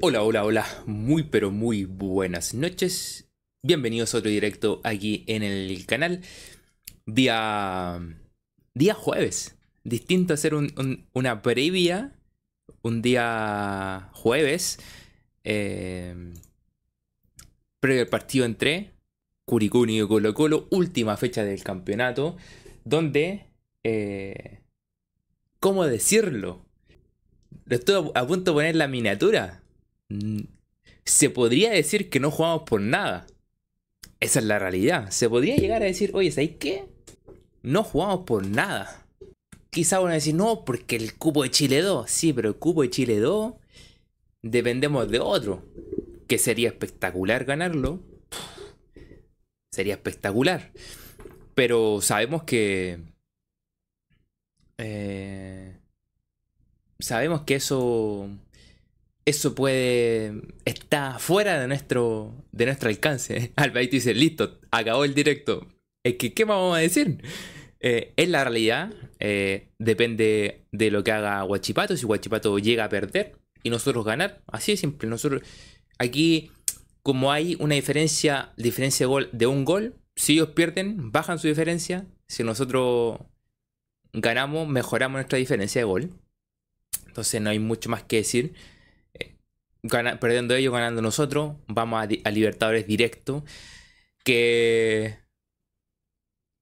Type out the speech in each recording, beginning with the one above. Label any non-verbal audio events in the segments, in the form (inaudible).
Hola, hola, hola, muy pero muy buenas noches. Bienvenidos a otro directo aquí en el canal. Día. Día jueves. Distinto hacer una previa. Un día jueves. Eh, previo al partido entre Curicuni y Colo Colo. Última fecha del campeonato. Donde. Eh, ¿Cómo decirlo? Estoy a punto de poner la miniatura. Se podría decir que no jugamos por nada. Esa es la realidad. Se podría llegar a decir, oye, ¿sabes qué? No jugamos por nada. Quizá uno a decir, no, porque el cupo de Chile 2. Sí, pero el cupo de Chile 2 dependemos de otro. Que sería espectacular ganarlo. Sería espectacular. Pero sabemos que... Eh, sabemos que eso eso puede está fuera de nuestro de nuestro alcance. (laughs) Alvarito dice, listo, acabó el directo. Es que, ¿qué vamos a decir? Eh, es la realidad, eh, depende de lo que haga Guachipato. Si Guachipato llega a perder y nosotros ganar, así de simple. Nosotros, aquí, como hay una diferencia, diferencia de, gol, de un gol, si ellos pierden, bajan su diferencia. Si nosotros ganamos, mejoramos nuestra diferencia de gol. Entonces no hay mucho más que decir perdiendo ellos, ganando nosotros. Vamos a, Libertadores directo. Que,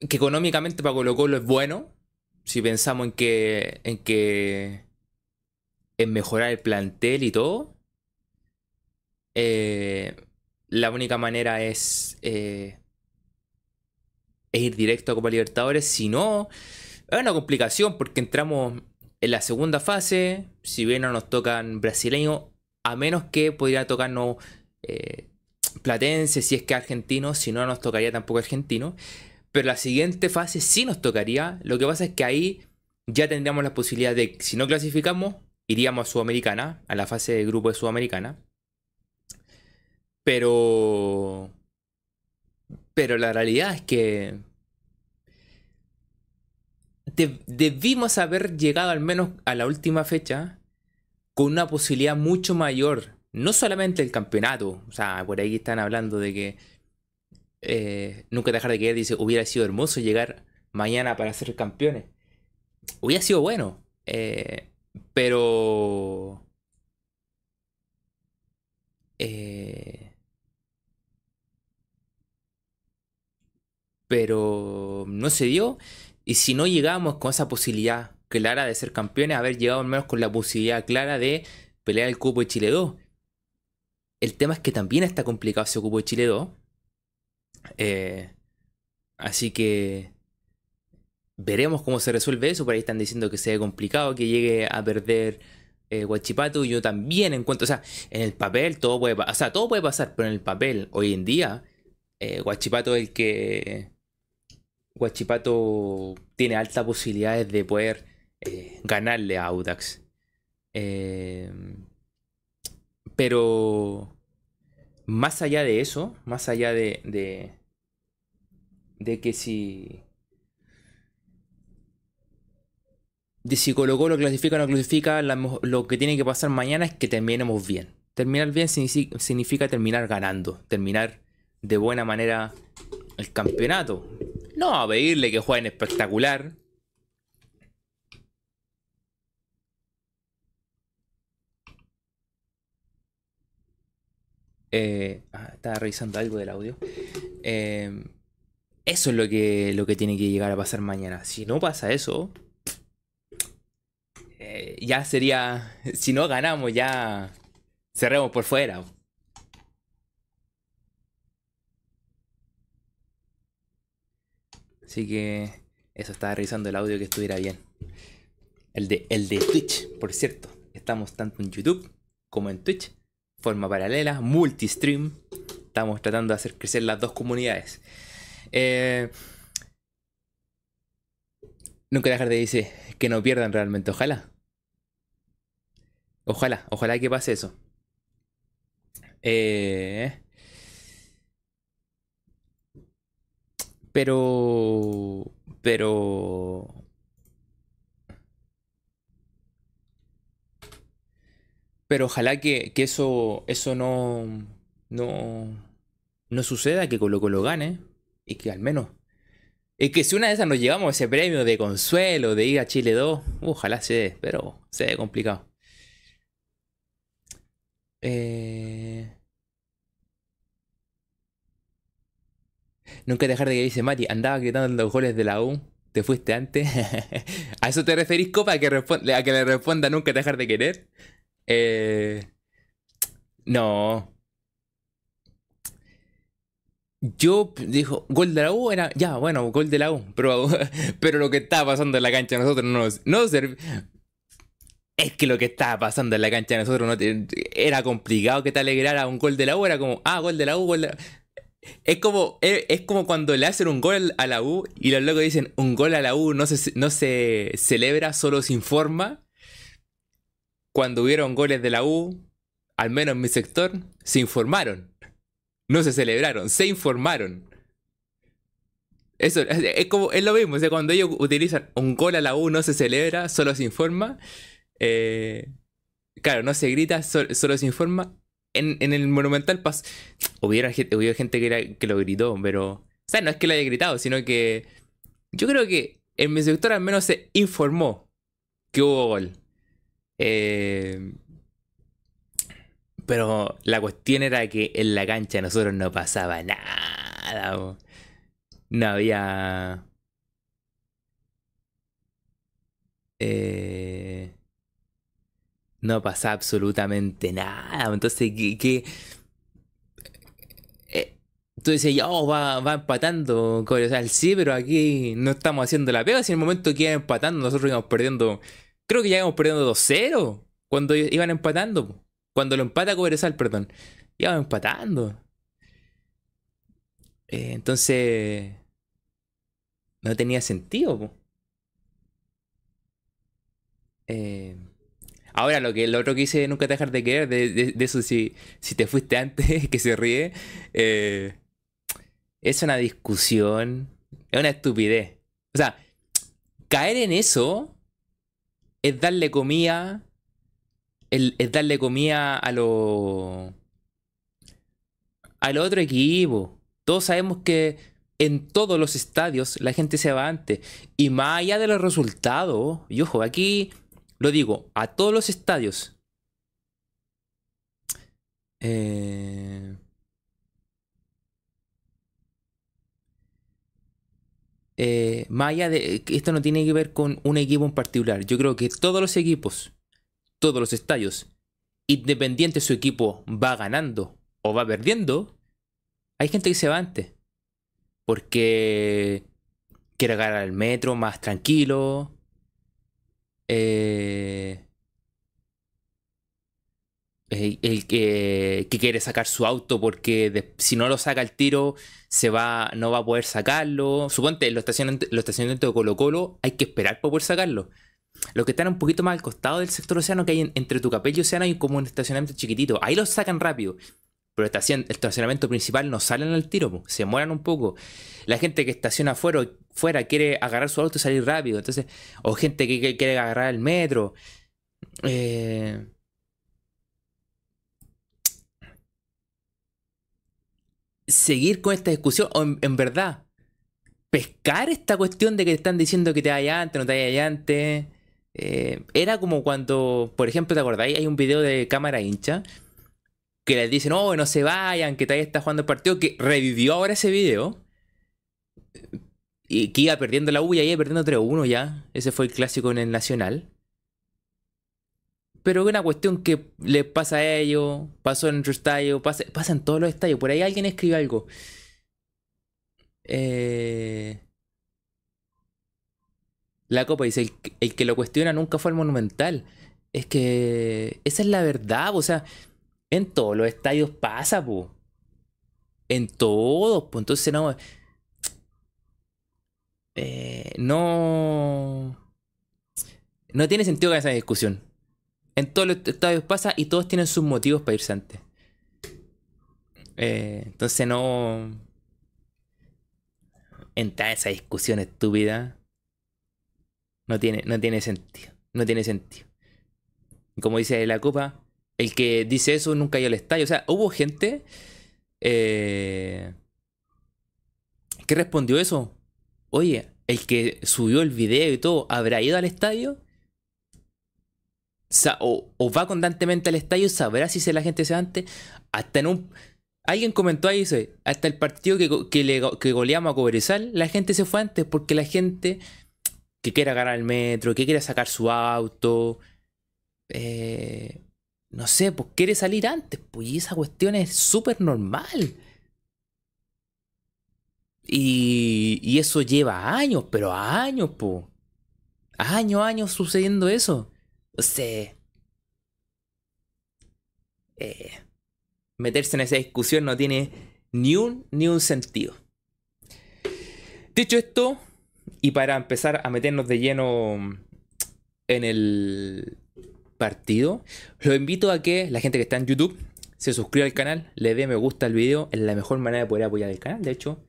que económicamente para Colo Colo es bueno. Si pensamos en que, en que en mejorar el plantel y todo. Eh, la única manera es, eh, es ir directo a Copa Libertadores. Si no, es una complicación porque entramos en la segunda fase. Si bien no nos tocan brasileños, a menos que pudiera tocarnos eh, Platense, si es que argentino, si no nos tocaría tampoco argentino. Pero la siguiente fase sí nos tocaría. Lo que pasa es que ahí ya tendríamos la posibilidad de, si no clasificamos, iríamos a Sudamericana, a la fase de grupo de Sudamericana. Pero... Pero la realidad es que... debimos haber llegado al menos a la última fecha con una posibilidad mucho mayor. No solamente el campeonato. O sea, por ahí están hablando de que eh, nunca dejar de querer. Dice, hubiera sido hermoso llegar mañana para ser campeones. Hubiera sido bueno. Eh, pero... Eh, pero no se dio. Y si no llegamos con esa posibilidad clara de ser campeones, haber llegado al menos con la posibilidad clara de pelear el cupo de Chile 2. El tema es que también está complicado ese cupo de Chile 2. Eh, así que veremos cómo se resuelve eso. Por ahí están diciendo que sea complicado que llegue a perder eh, Guachipato. Yo también encuentro, o sea, en el papel todo puede pasar. O sea, todo puede pasar, pero en el papel, hoy en día, eh, Guachipato es el que. Guachipato tiene altas posibilidades de poder eh, ganarle a Audax. Eh, pero más allá de eso, más allá de, de, que si... De si Colo Colo clasifica o no clasifica, lo que tiene que pasar mañana es que terminemos bien. Terminar bien significa terminar ganando, terminar de buena manera el campeonato. No a pedirle que jueguen espectacular, Eh, ah, estaba revisando algo del audio. Eh, eso es lo que, lo que tiene que llegar a pasar mañana. Si no pasa eso, eh, ya sería. (laughs) Si no ganamos, ya cerremos por fuera. Así que eso estaba revisando el audio que estuviera bien. El de, el de Twitch, por cierto. Estamos tanto en YouTube como en Twitch forma paralela, multi-stream. Estamos tratando de hacer crecer las dos comunidades. Eh, nunca dejar de decir que no pierdan realmente. Ojalá. Ojalá, ojalá que pase eso. Eh, pero. Pero. Pero ojalá que, que eso, eso no, no, no suceda, que Colo Colo gane y que al menos... Es que si una de esas nos llevamos ese premio de consuelo, de ir a Chile 2, ojalá se dé, pero se ve complicado. Eh... Nunca dejar de que dice Mati, andaba gritando los goles de la U, te fuiste antes. (laughs) ¿A eso te referís, Copa? ¿A que, a que le responda nunca dejar de querer? Eh... No. Yo dijo, gol de la U era, ya, bueno, gol de la U, pero, (laughs) pero lo que estaba pasando en la cancha nosotros no nos, no Es que lo que estaba pasando en la cancha nosotros no era complicado que te alegrara un gol de la U, era como, ah, gol de la U, gol Es como, es, como cuando le hacen un gol a la U y los locos dicen, un gol a la U no se, no se celebra, solo se informa. Cuando hubieron goles de la U, al menos en mi sector, se informaron. No se celebraron, se informaron. Eso es como es lo mismo, o cuando ellos utilizan un gol a la U no se celebra, solo se informa. Eh, claro, no se grita, solo, se informa. En, el Monumental Paz hubiera, hubiera gente que, que lo gritó, pero. O sea, no es que lo haya gritado, sino que. Yo creo que en mi sector al menos se informó que hubo gol. Eh, pero la cuestión era que en la cancha nosotros no pasaba nada. No había... Eh, no pasaba absolutamente nada. Entonces, ¿qué? Eh, tú decías, oh, va, va empatando. Sea, sí, pero aquí no estamos haciendo la pega. Si en el momento que iban empatando, nosotros íbamos perdiendo. Creo que ya íbamos perdiendo 2-0 cuando iban empatando. Cuando lo empata Cobresal, perdón. Iba empatando. Eh, entonces. No tenía sentido. Eh, ahora, lo que lo otro que hice nunca dejar de querer, de, eso si, si te fuiste antes, (laughs) que se ríe, eh, es una discusión, es una estupidez. O sea, caer en eso es darle comida es darle comida a los al otro equipo. Todos sabemos que en todos los estadios la gente se va antes. Y más allá de los resultados, y ojo, aquí lo digo, a todos los estadios. Eh, eh, más de. Esto no tiene que ver con un equipo en particular. Yo creo que todos los equipos todos los estadios, independiente su equipo va ganando o va perdiendo, hay gente que se va antes. Porque quiere ganar al metro más tranquilo. Eh, el, que, quiere sacar su auto porque si no lo saca el tiro se va no va a poder sacarlo suponte los estacionamientos, los estacionamientos de Colo Colo hay que esperar para poder sacarlo los que están un poquito más al costado del sector océano, que hay entre tu capello y océano, hay como un estacionamiento chiquitito. Ahí los sacan rápido. Pero el estacionamiento principal no salen al tiro, se mueran un poco. La gente que estaciona afuera, fuera quiere agarrar su auto y salir rápido. Entonces, o gente que, quiere agarrar el metro. Eh, seguir con esta discusión, o en, verdad, pescar esta cuestión de que están diciendo que te vaya antes, no te vaya antes. Eh, era como cuando, por ejemplo, ¿te acordáis? Hay un video de cámara hincha que les dicen, oh, no se vayan, que todavía está jugando el partido, que revivió ahora ese video. Y que iba perdiendo la U y iba perdiendo 3-1 ya. Ese fue el clásico en el Nacional. Pero una cuestión que les pasa a ellos, pasó en otro estadio, pasa, pasa en todos los estadios. Por ahí alguien escribe algo. Eh, la copa dice, el, que lo cuestiona nunca fue el monumental. Es que esa es la verdad, o sea, en todos los estadios pasa, po. En todos, pues entonces no... Eh, no... No tiene sentido que esa discusión. En todos los estadios pasa y todos tienen sus motivos para irse antes. Eh, entonces no... Entra esa discusión estúpida. No tiene, no tiene sentido. No tiene sentido. Como dice la copa, El que dice eso nunca ido al estadio. O sea, hubo gente eh, que respondió eso. Oye, el que subió el video y todo, ¿habrá ido al estadio? O, va constantemente al estadio, sabrá si se la gente se va antes. Hasta en un. Alguien comentó ahí, dice, hasta el partido que, que, le, que goleamos a Cobresal, la gente se fue antes porque la gente que quiera ganar el metro, que quiera sacar su auto, eh, no sé, pues quiere salir antes, pues y esa cuestión es súper normal. Y, y, eso lleva años, pero años, pues. Años, años sucediendo eso. Sea, eh, meterse en esa discusión no tiene ni un, ni un sentido. Dicho esto, y para empezar a meternos de lleno en el partido, los invito a que la gente que está en YouTube se suscriba al canal, le dé me gusta al video, es la mejor manera de poder apoyar el canal. De hecho,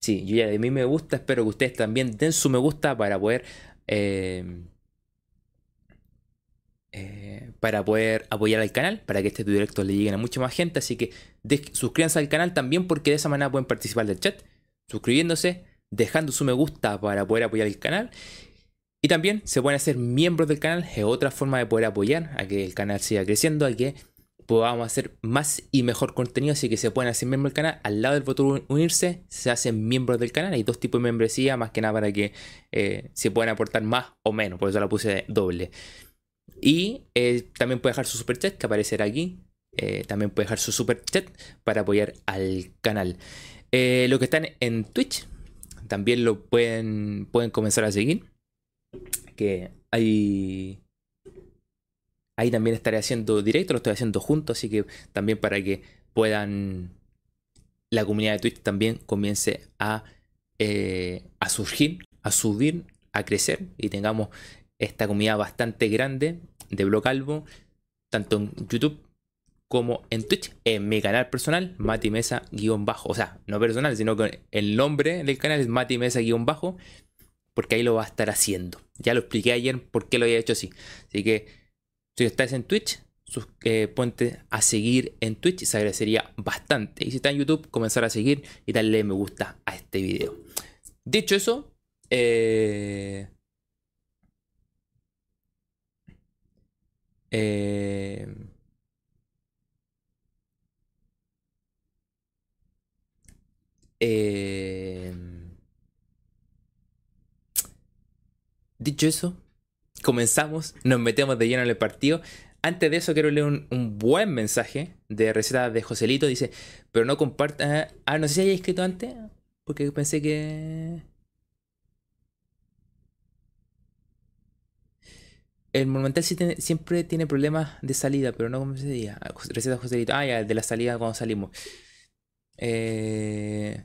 sí, yo ya de mí me gusta, espero que ustedes también den su me gusta para poder eh, eh, para poder apoyar al canal, para que este directo le lleguen a mucha más gente. Así que suscríbanse al canal también porque de esa manera pueden participar del chat, suscribiéndose, dejando su me gusta para poder apoyar el canal. Y también se pueden hacer miembros del canal, es otra forma de poder apoyar a que el canal siga creciendo, a que podamos hacer más y mejor contenido, así que se pueden hacer miembros del canal. Al lado del botón unirse, se hacen miembros del canal. Hay dos tipos de membresía, más que nada para que eh, se puedan aportar más o menos, por eso la puse doble. Y eh, también puede dejar su super chat que aparecerá aquí. Eh, también puede dejar su super chat para apoyar al canal. Eh, los que están en Twitch también lo pueden, pueden comenzar a seguir. Que ahí, también estaré haciendo directo, lo estoy haciendo junto, así que también para que puedan la comunidad de Twitch también comience a, a surgir, a subir, a crecer y tengamos esta comunidad bastante grande de Blog Albo, tanto en YouTube como en Twitch, en mi canal personal, Mati Mesa bajo, o sea, no personal, sino que el nombre del canal es Mati Mesa bajo, porque ahí lo va a estar haciendo. Ya lo expliqué ayer por qué lo había hecho así. Así que si estás en Twitch, eh, ponte a seguir en Twitch, se agradecería bastante. Y si estás en YouTube, comenzar a seguir y darle me gusta a este video. Dicho eso, eh, Eh, eh, dicho eso, comenzamos, nos metemos de lleno en el partido. Antes de eso quiero leer un, buen mensaje de receta de Joselito. Dice, pero no comparta... Ah, no sé si haya escrito antes, porque pensé que... El Monumental siempre tiene problemas de salida, pero no como se diga. Receta Joselito. Ah, ya, de la salida cuando salimos. Eh,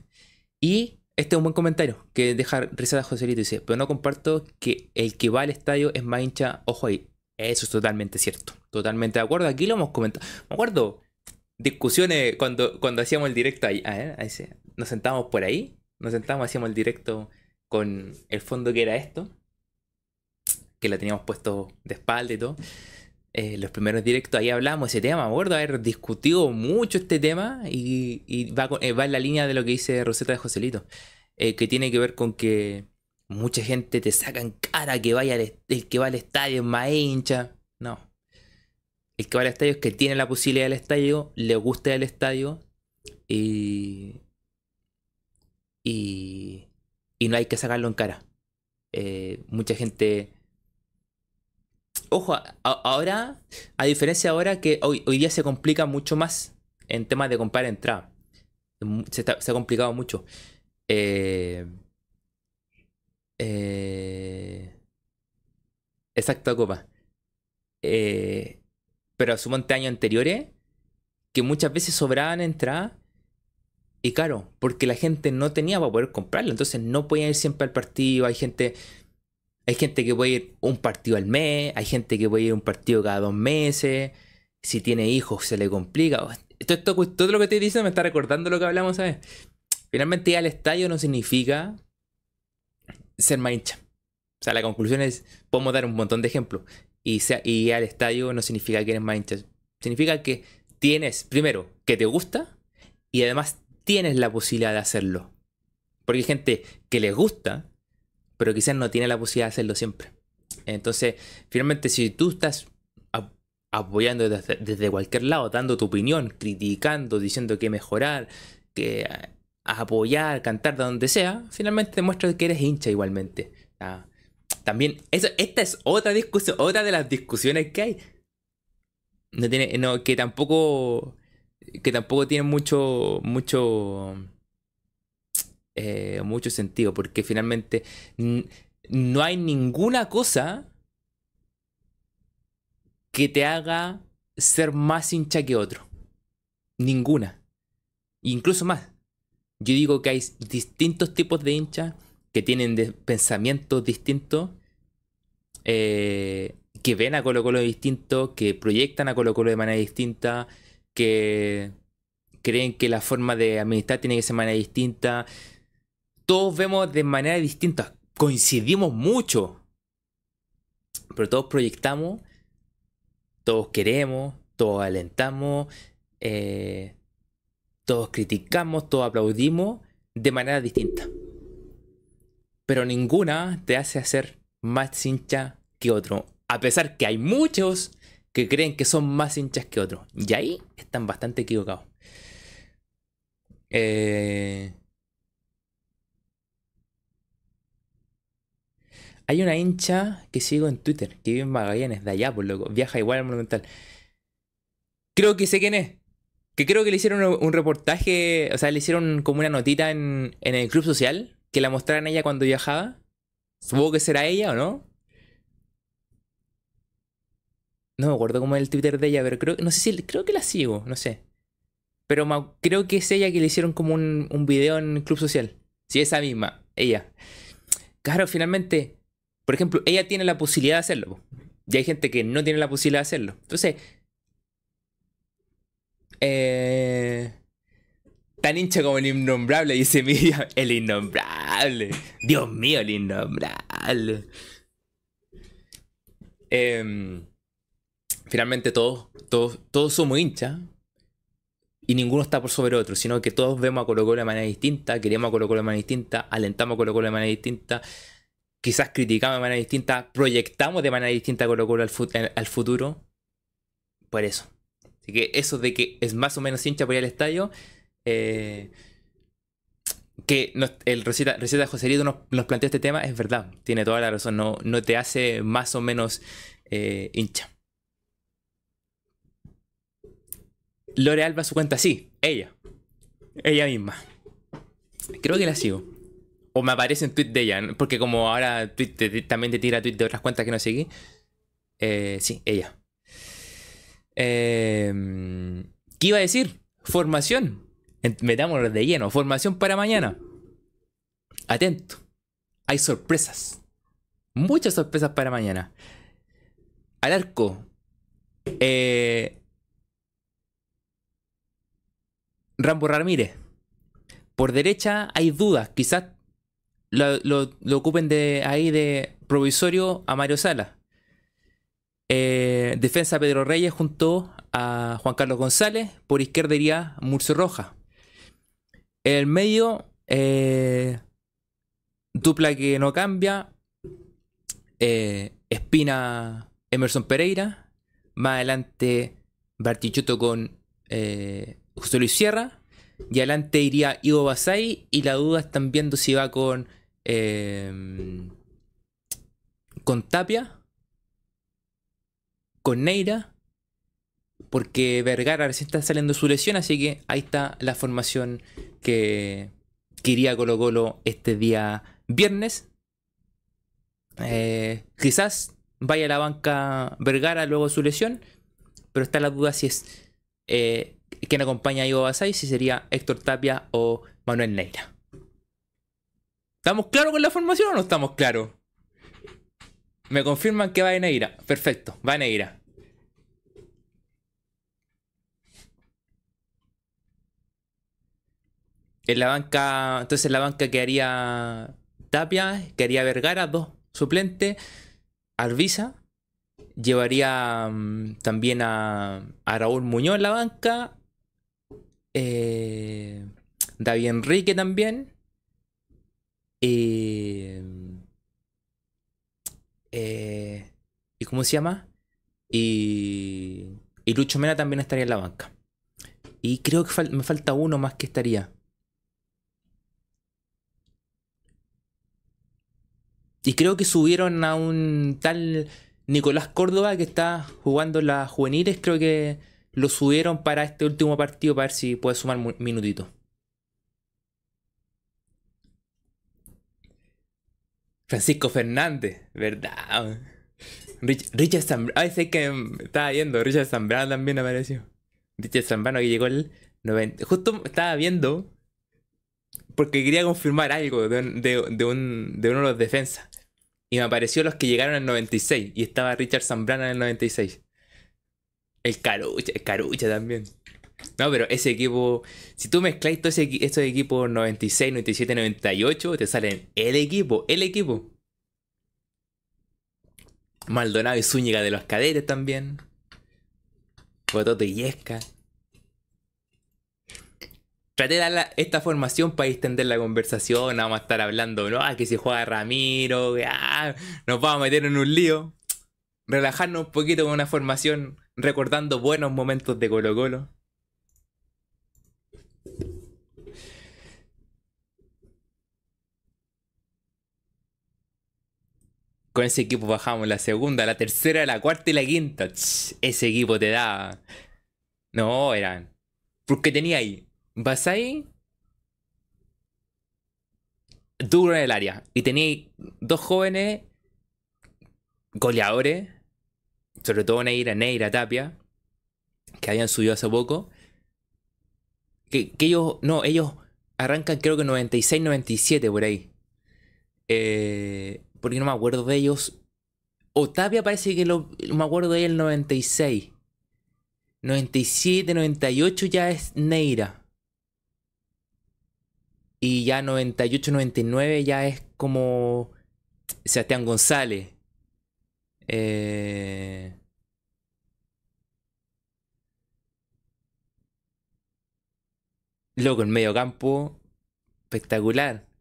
y este es un buen comentario que deja receta Joselito. Dice, pero no comparto que el que va al estadio es más hincha. Ojo ahí. Eso es totalmente cierto. Totalmente de acuerdo. Aquí lo hemos comentado. Me acuerdo discusiones cuando, cuando hacíamos el directo ahí. Ah, ahí nos sentábamos por ahí. Nos sentábamos, hacíamos el directo con el fondo que era esto que la teníamos puesto de espalda y todo. Eh, los primeros directos ahí hablamos ese tema, me acuerdo haber discutido mucho este tema y, va, eh, va, en la línea de lo que dice Rosetta de Joselito, eh, que tiene que ver con que mucha gente te saca en cara que vaya el que va al estadio es más hincha. No. El que va al estadio es que tiene la posibilidad del estadio, le gusta el estadio y, y, y no hay que sacarlo en cara. mucha gente ojo, ahora, a diferencia ahora que hoy, día se complica mucho más en temas de comprar entrada. Se, ha complicado mucho. Eh, eh, exacto, Copa. Eh, pero asumonte años anteriores que muchas veces sobraban entradas y claro, porque la gente no tenía para poder comprarlo, entonces no podían ir siempre al partido, hay gente hay gente que puede ir un partido al mes, hay gente que puede ir un partido cada dos meses. Si tiene hijos se le complica. todo lo que te dice me está recordando lo que hablamos, ¿sabes? Finalmente ir al estadio no significa ser más hincha. O sea, la conclusión es, podemos dar un montón de ejemplos. y, y al estadio no significa que eres más hincha. Significa que tienes, primero, que te gusta y además tienes la posibilidad de hacerlo. Porque hay gente que les gusta, pero quizás no tiene la posibilidad de hacerlo siempre. Entonces, finalmente, si tú estás apoyando desde, cualquier lado, dando tu opinión, criticando, diciendo que mejorar, que apoyar, cantar de donde sea, finalmente demuestra que eres hincha igualmente. también, eso, esta es otra discusión, otra de las discusiones que hay. No tiene, no, que tampoco, que tampoco tiene mucho, mucho, eh, mucho sentido, porque finalmente no hay ninguna cosa que te haga ser más hincha que otro. Ninguna. Incluso más. Yo digo que hay distintos tipos de hinchas que tienen pensamientos distintos, eh, que ven a Colo Colo distinto, que proyectan a Colo Colo de manera distinta, que creen que la forma de administrar tiene que ser de manera distinta. Todos vemos de manera distinta, coincidimos mucho, pero todos proyectamos todos queremos, todos alentamos, eh, todos criticamos, todos aplaudimos de manera distinta. Pero ninguna te hace hacer más hincha que otro. A pesar que hay muchos que creen que son más hinchas que otros. Y ahí están bastante equivocados. Eh, Hay una hincha que sigo en Twitter, que vive en Magallanes, de allá, por loco. Viaja igual al Monumental. Creo que sé quién es. Que creo que le hicieron un reportaje, o sea, le hicieron como una notita en, el club social, que la mostraran ella cuando viajaba. Supongo que será ella o no. No me acuerdo cómo es el Twitter de ella, pero creo, no sé si, creo que la sigo, no sé. Pero creo que es ella que le hicieron como un, un video en el club social. Sí, esa misma, ella. Claro, finalmente, por ejemplo, ella tiene la posibilidad de hacerlo. Y hay gente que no tiene la posibilidad de hacerlo. Entonces, eh, tan hincha como el innombrable, dice Miriam. El innombrable. Dios mío, el innombrable. Em, finalmente todos, todos, todos somos hinchas. Y ninguno está por sobre otro, sino que todos vemos a Colo Colo de manera distinta, queremos a Colo de manera distinta, alentamos a Colo Colo de manera distinta quizás criticamos de manera distinta, proyectamos de manera distinta Colo Colo al, al futuro. Por eso. Así que eso de que es más o menos hincha por ir al estadio, eh, que el receta, receta Joserito nos, nos, planteó este tema, es verdad, tiene toda la razón, no, no te hace más o menos eh, hincha. Lore Alba su cuenta, sí, ella, ella misma. Creo que la sigo. O me aparece en tweet de ella, porque como ahora también te tira tweet de otras cuentas que no seguí. Eh, sí, ella. Em, ¿Qué iba a decir? Formación. Metámonos de lleno. Formación para mañana. Atento. Hay sorpresas. Muchas sorpresas para mañana. Al arco. Eh, Rambo Ramírez. Por derecha hay dudas. Quizás lo, ocupen de ahí de provisorio a Mario Sala. Eh, defensa Pedro Reyes junto a Juan Carlos González. Por izquierda iría Murcio Roja. En el medio, eh, dupla que no cambia. Eh, Espina Emerson Pereira. Más adelante, Bartichuto con José Luis Sierra. Y adelante iría Ivo Basay. Y la duda están viendo si va con Em, con Tapia, con Neira, porque Vergara recién está saliendo su lesión, así que ahí está la formación que, quería Colo Colo este día viernes. Eh, quizás vaya a la banca Vergara luego su lesión, pero está la duda si es eh, quien acompaña a Ivo Basay, si sería Héctor Tapia o Manuel Neira. ¿Estamos claros con la formación o no estamos claros? Me confirman que va en Neira. Perfecto, va en Neira. En la banca, entonces en la banca quedaría Tapia, quedaría Vergara, dos suplentes, Arvisa, Llevaría mm, también a, a Raúl Muñoz en la banca. Eh, David Enrique también. Eh, eh, ¿Y cómo se llama? Y, y Lucho Mena también estaría en la banca. Y creo que me falta uno más que estaría. Y creo que subieron a un tal Nicolás Córdoba que está jugando las juveniles. Creo que lo subieron para este último partido para ver si puede sumar un Francisco Fernández, ¿verdad? Richard Zambrano, ay, sé que estaba viendo, Richard Zambrano también apareció. Richard Zambrano que llegó el 90. Justo estaba viendo porque quería confirmar algo de, de, un, de uno de los defensas. Y me apareció los que llegaron el 96. Y estaba Richard Zambrano en el 96. El Carucha, el Carucha también. No, pero ese equipo, si tú mezclas todos estos equipos 96, 97, 98, te salen el equipo, el equipo. Maldonado y Zúñiga de los Cadetes también. Bototo y Yesca. Traté de dar esta formación para extender la conversación. Vamos a estar hablando, ¿no? Ah, que si juega Ramiro, ah, nos vamos a meter en un lío. Relajarnos un poquito con una formación recordando buenos momentos de Colo Colo. Con ese equipo bajamos la segunda, la tercera, la cuarta y la quinta. ese equipo te da. No, eran. Porque tenía ahí. Vas ahí. Duro en el área. Y tenía dos jóvenes goleadores. Sobre todo Neira, Neira Tapia. Que habían subido hace poco. Que, que ellos. No, ellos arrancan creo que 96, 97 por ahí. Eh porque no me acuerdo de ellos. Otavia parece que lo, me acuerdo de él el 96. 97, 98 ya es Neira. Y ya 98, 99 ya es como Sebastián González. Eh... Loco, en medio campo. Espectacular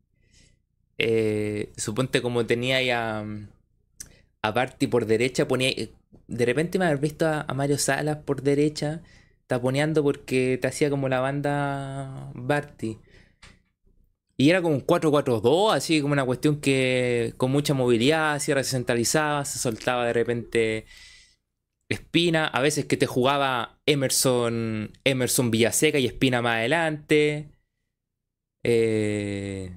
eh, suponte como tenía ya a Barty por derecha, ponía. De repente me haber visto a, Mario Salas por derecha, taponeando porque te hacía como la banda Barty. Y era como un 4-4-2, así como una cuestión que con mucha movilidad, cierre centralizaba, se soltaba de repente Espina, a veces que te jugaba Emerson, Emerson Villaseca y Espina más adelante. Eh,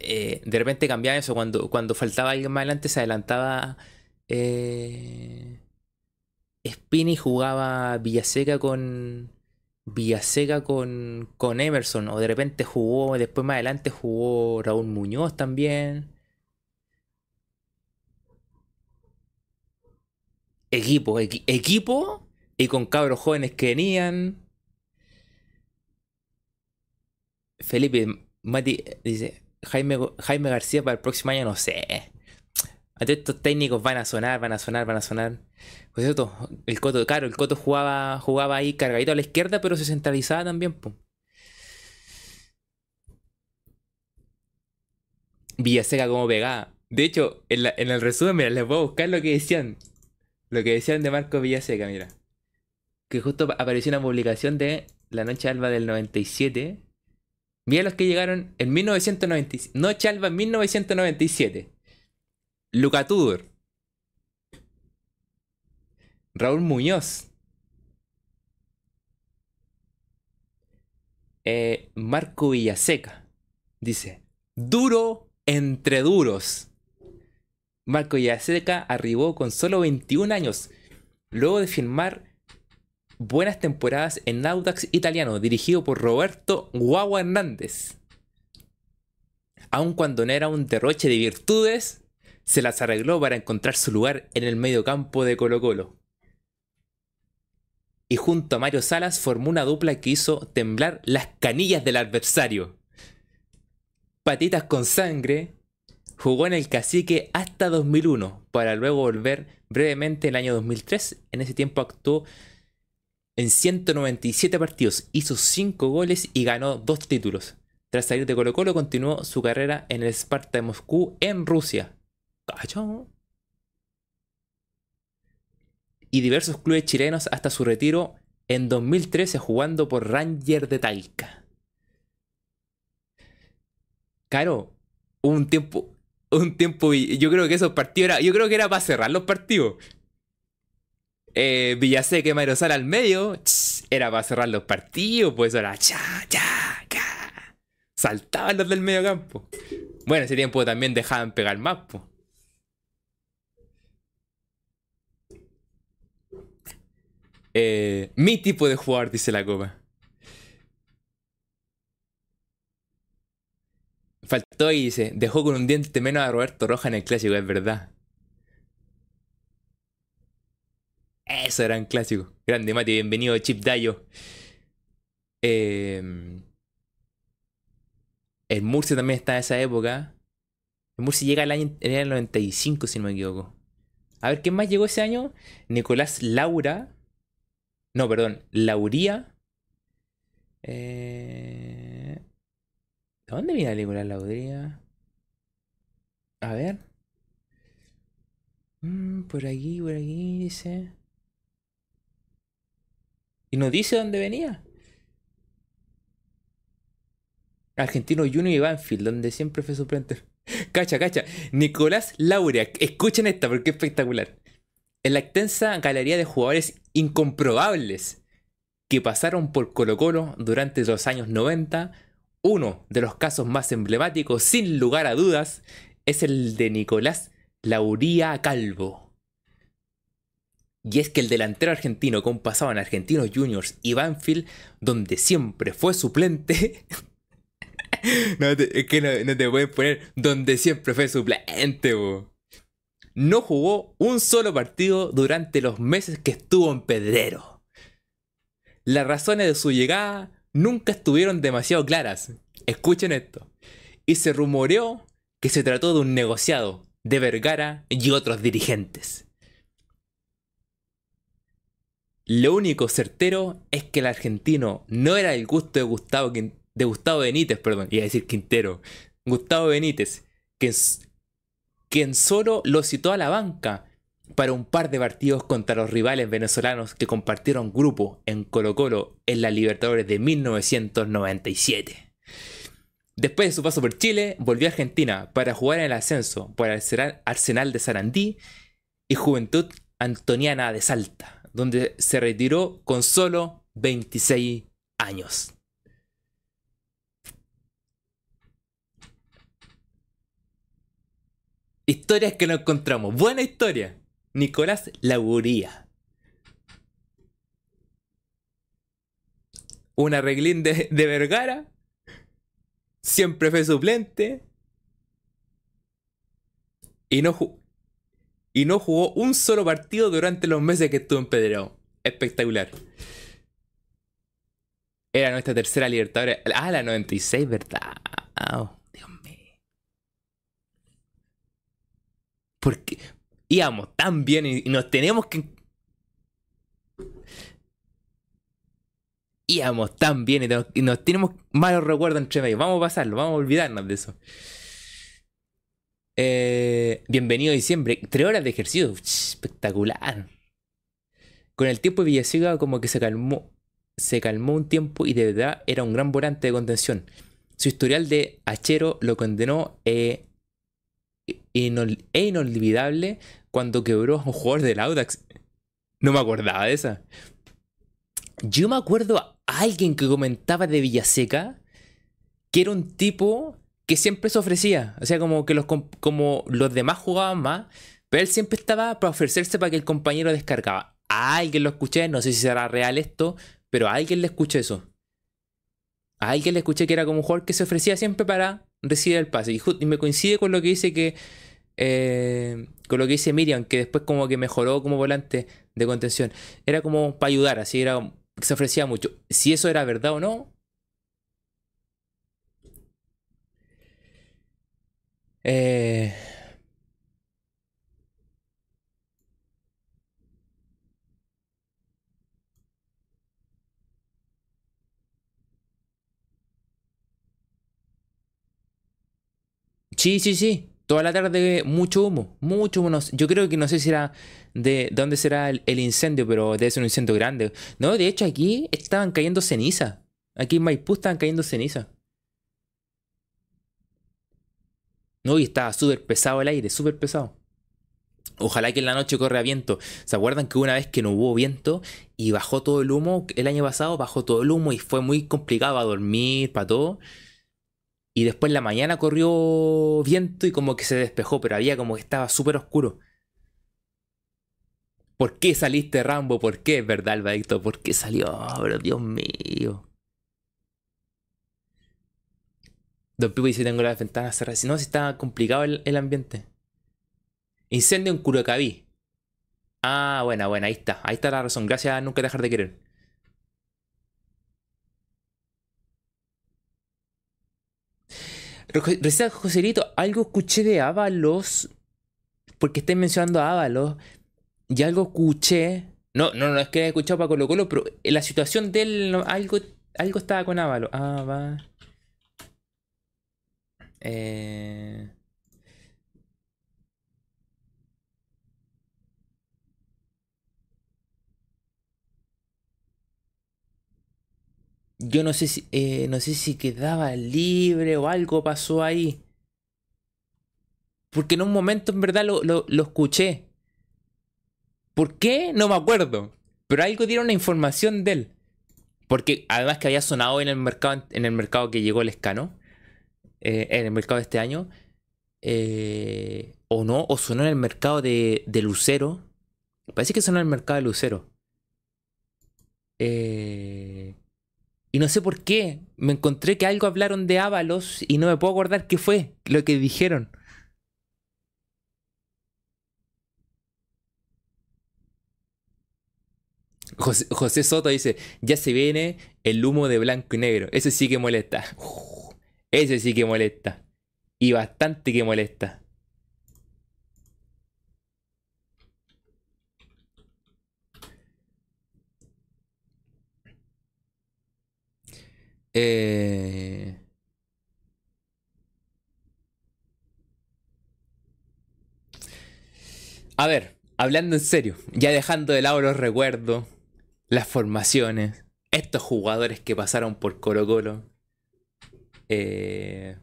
Eh, de repente cambiaba eso. Cuando, cuando faltaba alguien más adelante, se adelantaba eh, Spini jugaba Villaseca con. Villaseca con, con Emerson. O de repente jugó, después más adelante jugó Raúl Muñoz también. Equipo, equipo y con cabros jóvenes que venían. Felipe Mati dice, Jaime, García para el próximo año, no sé. Estos técnicos van a sonar, van a sonar, van a sonar. Pues cierto, el Coto, claro, el Coto jugaba, jugaba ahí cargadito a la izquierda, pero se centralizaba también. Villaseca como pegada. De hecho, en, en, el resumen, mira, les voy a buscar lo que decían. Lo que decían de Marco Villaseca, mira. Que justo apareció una publicación de La Noche Alba del 97 Mira los que llegaron en 1997. No Chalva en 1997. Luca Tudor. Raúl Muñoz. Eh, Marco Villaseca. Dice, duro entre duros. Marco Villaseca arribó con solo 21 años, luego de firmar buenas temporadas en Audax italiano, dirigido por Roberto Guagua Hernández. Aun cuando no era un derroche de virtudes, se las arregló para encontrar su lugar en el medio campo de Colo Colo. Y junto a Mario Salas formó una dupla que hizo temblar las canillas del adversario. Patitas con sangre, Jugó en el Cacique hasta 2001, para luego volver brevemente en el año 2003. En ese tiempo actuó en 197 partidos, hizo 5 goles y ganó 2 títulos. Tras salir de Colo Colo, continuó su carrera en el Sparta de Moscú, en Rusia. Y diversos clubes chilenos hasta su retiro en 2013 jugando por Ranger de Talca. Claro, un tiempo, un tiempo, yo creo que esos partidos era, yo creo que era para cerrar los partidos. Eh, Villaseca al medio, era para cerrar los partidos, pues era cha, cha, cha. Saltaban los del medio campo. Bueno, ese tiempo también dejaban pegar más, pues. Eh, mi tipo de jugador, dice la copa. Faltó y dice, dejó con un diente menos a Roberto Roja en el clásico, es verdad. Eso era un clásico. Grande Mati, bienvenido Chip Dayo. Eh, el Murcia también está en esa época. El Murcia llega el año, en el 95, si no me equivoco. A ver, ¿quién más llegó ese año? Nicolás Laura. No, perdón, Lauría. Eh... ¿De dónde viene Nicolás Lauría? A ver. Mm, por aquí, por aquí, dice. ¿Y nos dice dónde venía? Argentino Junior y Banfield, donde siempre fue suplente. (laughs) Cacha, cacha. Nicolás Lauria. Escuchen esta porque es espectacular. En la extensa galería de jugadores incomprobables que pasaron por Colo Colo durante los años 90, uno de los casos más emblemáticos, sin lugar a dudas, es el de Nicolás Lauría Calvo. Y es que el delantero argentino compasaba en Argentinos Juniors y Banfield, donde siempre fue suplente. (laughs) no es que no, te puedes poner donde siempre fue suplente, No jugó un solo partido durante los meses que estuvo en Pedrero. Las razones de su llegada nunca estuvieron demasiado claras. Escuchen esto. Y se rumoreó que se trató de un negociado de Vergara y otros dirigentes. Lo único certero es que el argentino no era el gusto de Gustavo, Gustavo Benítez, perdón, iba a decir Quintero. Gustavo Benítez, que, quien solo lo citó a la banca para un par de partidos contra los rivales venezolanos que compartieron grupo en Colo Colo en la Libertadores de 1997. Después de su paso por Chile, volvió a Argentina para jugar en el ascenso por Arsenal de Sarandí y Juventud Antoniana de Salta donde se retiró con solo 26 años. Historias que no encontramos. Buena historia. Nicolás Laguría. Un arreglín de, de Vergara. Siempre fue suplente. Y no, y no jugó un solo partido durante los meses que estuvo en Pedro. Espectacular. Era nuestra tercera Libertadores. Ah, la 96, ¿verdad? Oh, Dios mío. Porque íbamos tan bien y nos teníamos que. Íbamos tan bien y nos, y nos tenemos malos recuerdos entre medio. Vamos a pasarlo, vamos a olvidarnos de eso. Eh, bienvenido a diciembre. Tres horas de ejercicio. Espectacular. Con el tiempo Villasiga como que se calmó. Se calmó un tiempo y de verdad era un gran volante de contención. Su historial de hachero lo condenó eh, e inolvidable cuando quebró a un jugador del Audax. No me acordaba de esa. Yo me acuerdo a alguien que comentaba de Villaseca que era un tipo que siempre se ofrecía. O sea, como que los, como los demás jugaban más, pero él siempre estaba para ofrecerse para que el compañero descargaba. A alguien lo escuché, no sé si será real esto, pero a alguien le escuché eso. A alguien le escuché que era como un jugador que se ofrecía siempre para recibir el pase. Y, me coincide con lo que dice que. Eh, con lo que dice Miriam, que después como que mejoró como volante de contención. Era como para ayudar, así era. Se ofrecía mucho. Si eso era verdad o no, Eh, Sí, sí, sí. Toda la tarde mucho humo, mucho humo. Yo creo que no sé si era de, dónde será el, el incendio, pero debe ser un incendio grande. No, de hecho aquí estaban cayendo ceniza. Aquí en Maipú estaban cayendo ceniza. No, y estaba súper pesado el aire, súper pesado. Ojalá que en la noche corra viento. ¿Se acuerdan que una vez que no hubo viento y bajó todo el humo, el año pasado bajó todo el humo y fue muy complicado a dormir, para todo? Y después en la mañana corrió viento y como que se despejó, pero había como que estaba súper oscuro. ¿Por qué saliste Rambo? ¿Por qué? ¿Verdad, Alvadicto? ¿Por qué salió? Pero Dios mío. Don Pipo dice tengo las ventanas cerradas. No, si está complicado el, ambiente. Incendio en Curacaví. Ah, buena, buena, ahí está. Ahí está la razón. Gracias a nunca dejar de querer. Recién Joselito, algo escuché de Ábalos. Porque estáis mencionando a Ábalos. Y algo escuché. No, no, no es que haya escuchado para Colo Colo, pero la situación de él, algo, algo estaba con Ábalos. Ah, va. Eh... Yo no sé si, eh, no sé si quedaba libre o algo pasó ahí. Porque en un momento en verdad lo, lo, escuché. ¿Por qué? No me acuerdo. Pero algo dieron una información de él. Porque además que había sonado en el mercado, en el mercado que llegó el escano. Eh, en el mercado de este año. Eh, o no, o sonó en el mercado de, Lucero. Parece que sonó en el mercado de Lucero. Eh, y no sé por qué. Me encontré que algo hablaron de Ábalos y no me puedo acordar qué fue lo que dijeron. José, Soto dice, ya se viene el humo de blanco y negro. Ese sí que molesta. Ese sí que molesta. Y bastante que molesta. Eh... A ver, hablando en serio, ya dejando de lado los recuerdos, las formaciones, estos jugadores que pasaron por Colo Colo. Eh...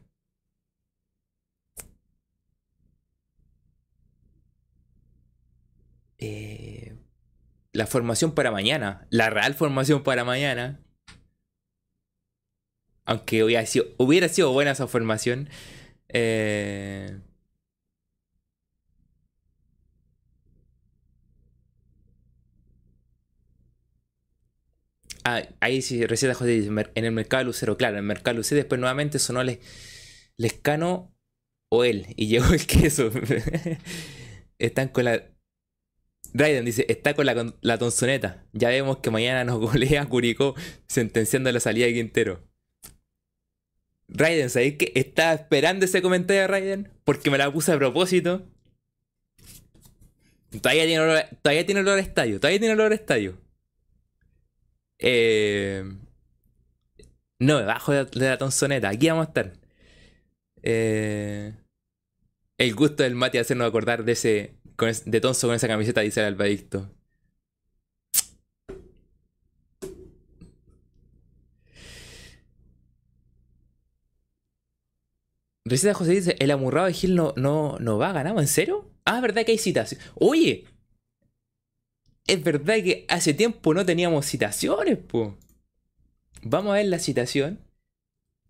Eh... La formación para mañana, la real formación para mañana, aunque hubiera sido, hubiera sido buena esa formación. Eh... Ah, ahí sí, receta José dice, en el mercado Lucero, claro, en el mercado Lucero, después nuevamente sonó Les, Lescano o él, y (laughs) llegó el queso. Están con la... Raiden dice, está con la, la tonzoneta. Ya vemos que mañana nos golea Curicó sentenciando la salida de Quintero. Raiden, ¿sabéis que estaba esperando ese comentario de Raiden? Porque me la puse a propósito. Todavía tiene olor, todavía tiene estadio. Todavía tiene olor a estadio. Eh, no, debajo de, la tonzoneta. Aquí vamos a estar. Eh, el gusto del Mati hacernos acordar de ese. de Tonzo con esa camiseta, dice el albadicto. Receta José dice, el amurrado de Gil no, no, no va, ganamos, ¿en serio? Ah, ¿verdad que hay citaciones? Oye, es verdad que hace tiempo no teníamos citaciones, po. Vamos a ver la citación.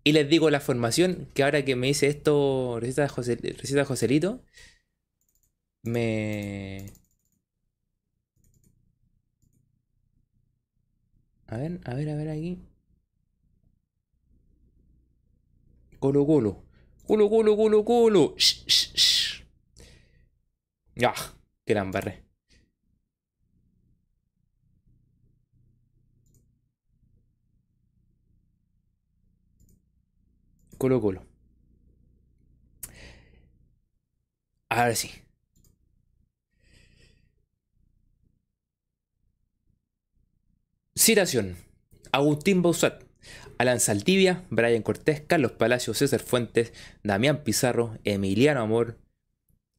Y les digo la formación, que ahora que me dice esto, receta José, receta Joselito, me... A ver, a ver, a ver aquí. Colo Colo. Culo, culo, culo, culo. Shh, shh, shh. Ah, que la Colo Colo. Ahora sí. Citación. Agustín Bausat. Alan Saldivia, Brian Cortés, Carlos Palacios, César Fuentes, Damián Pizarro, Emiliano Amor,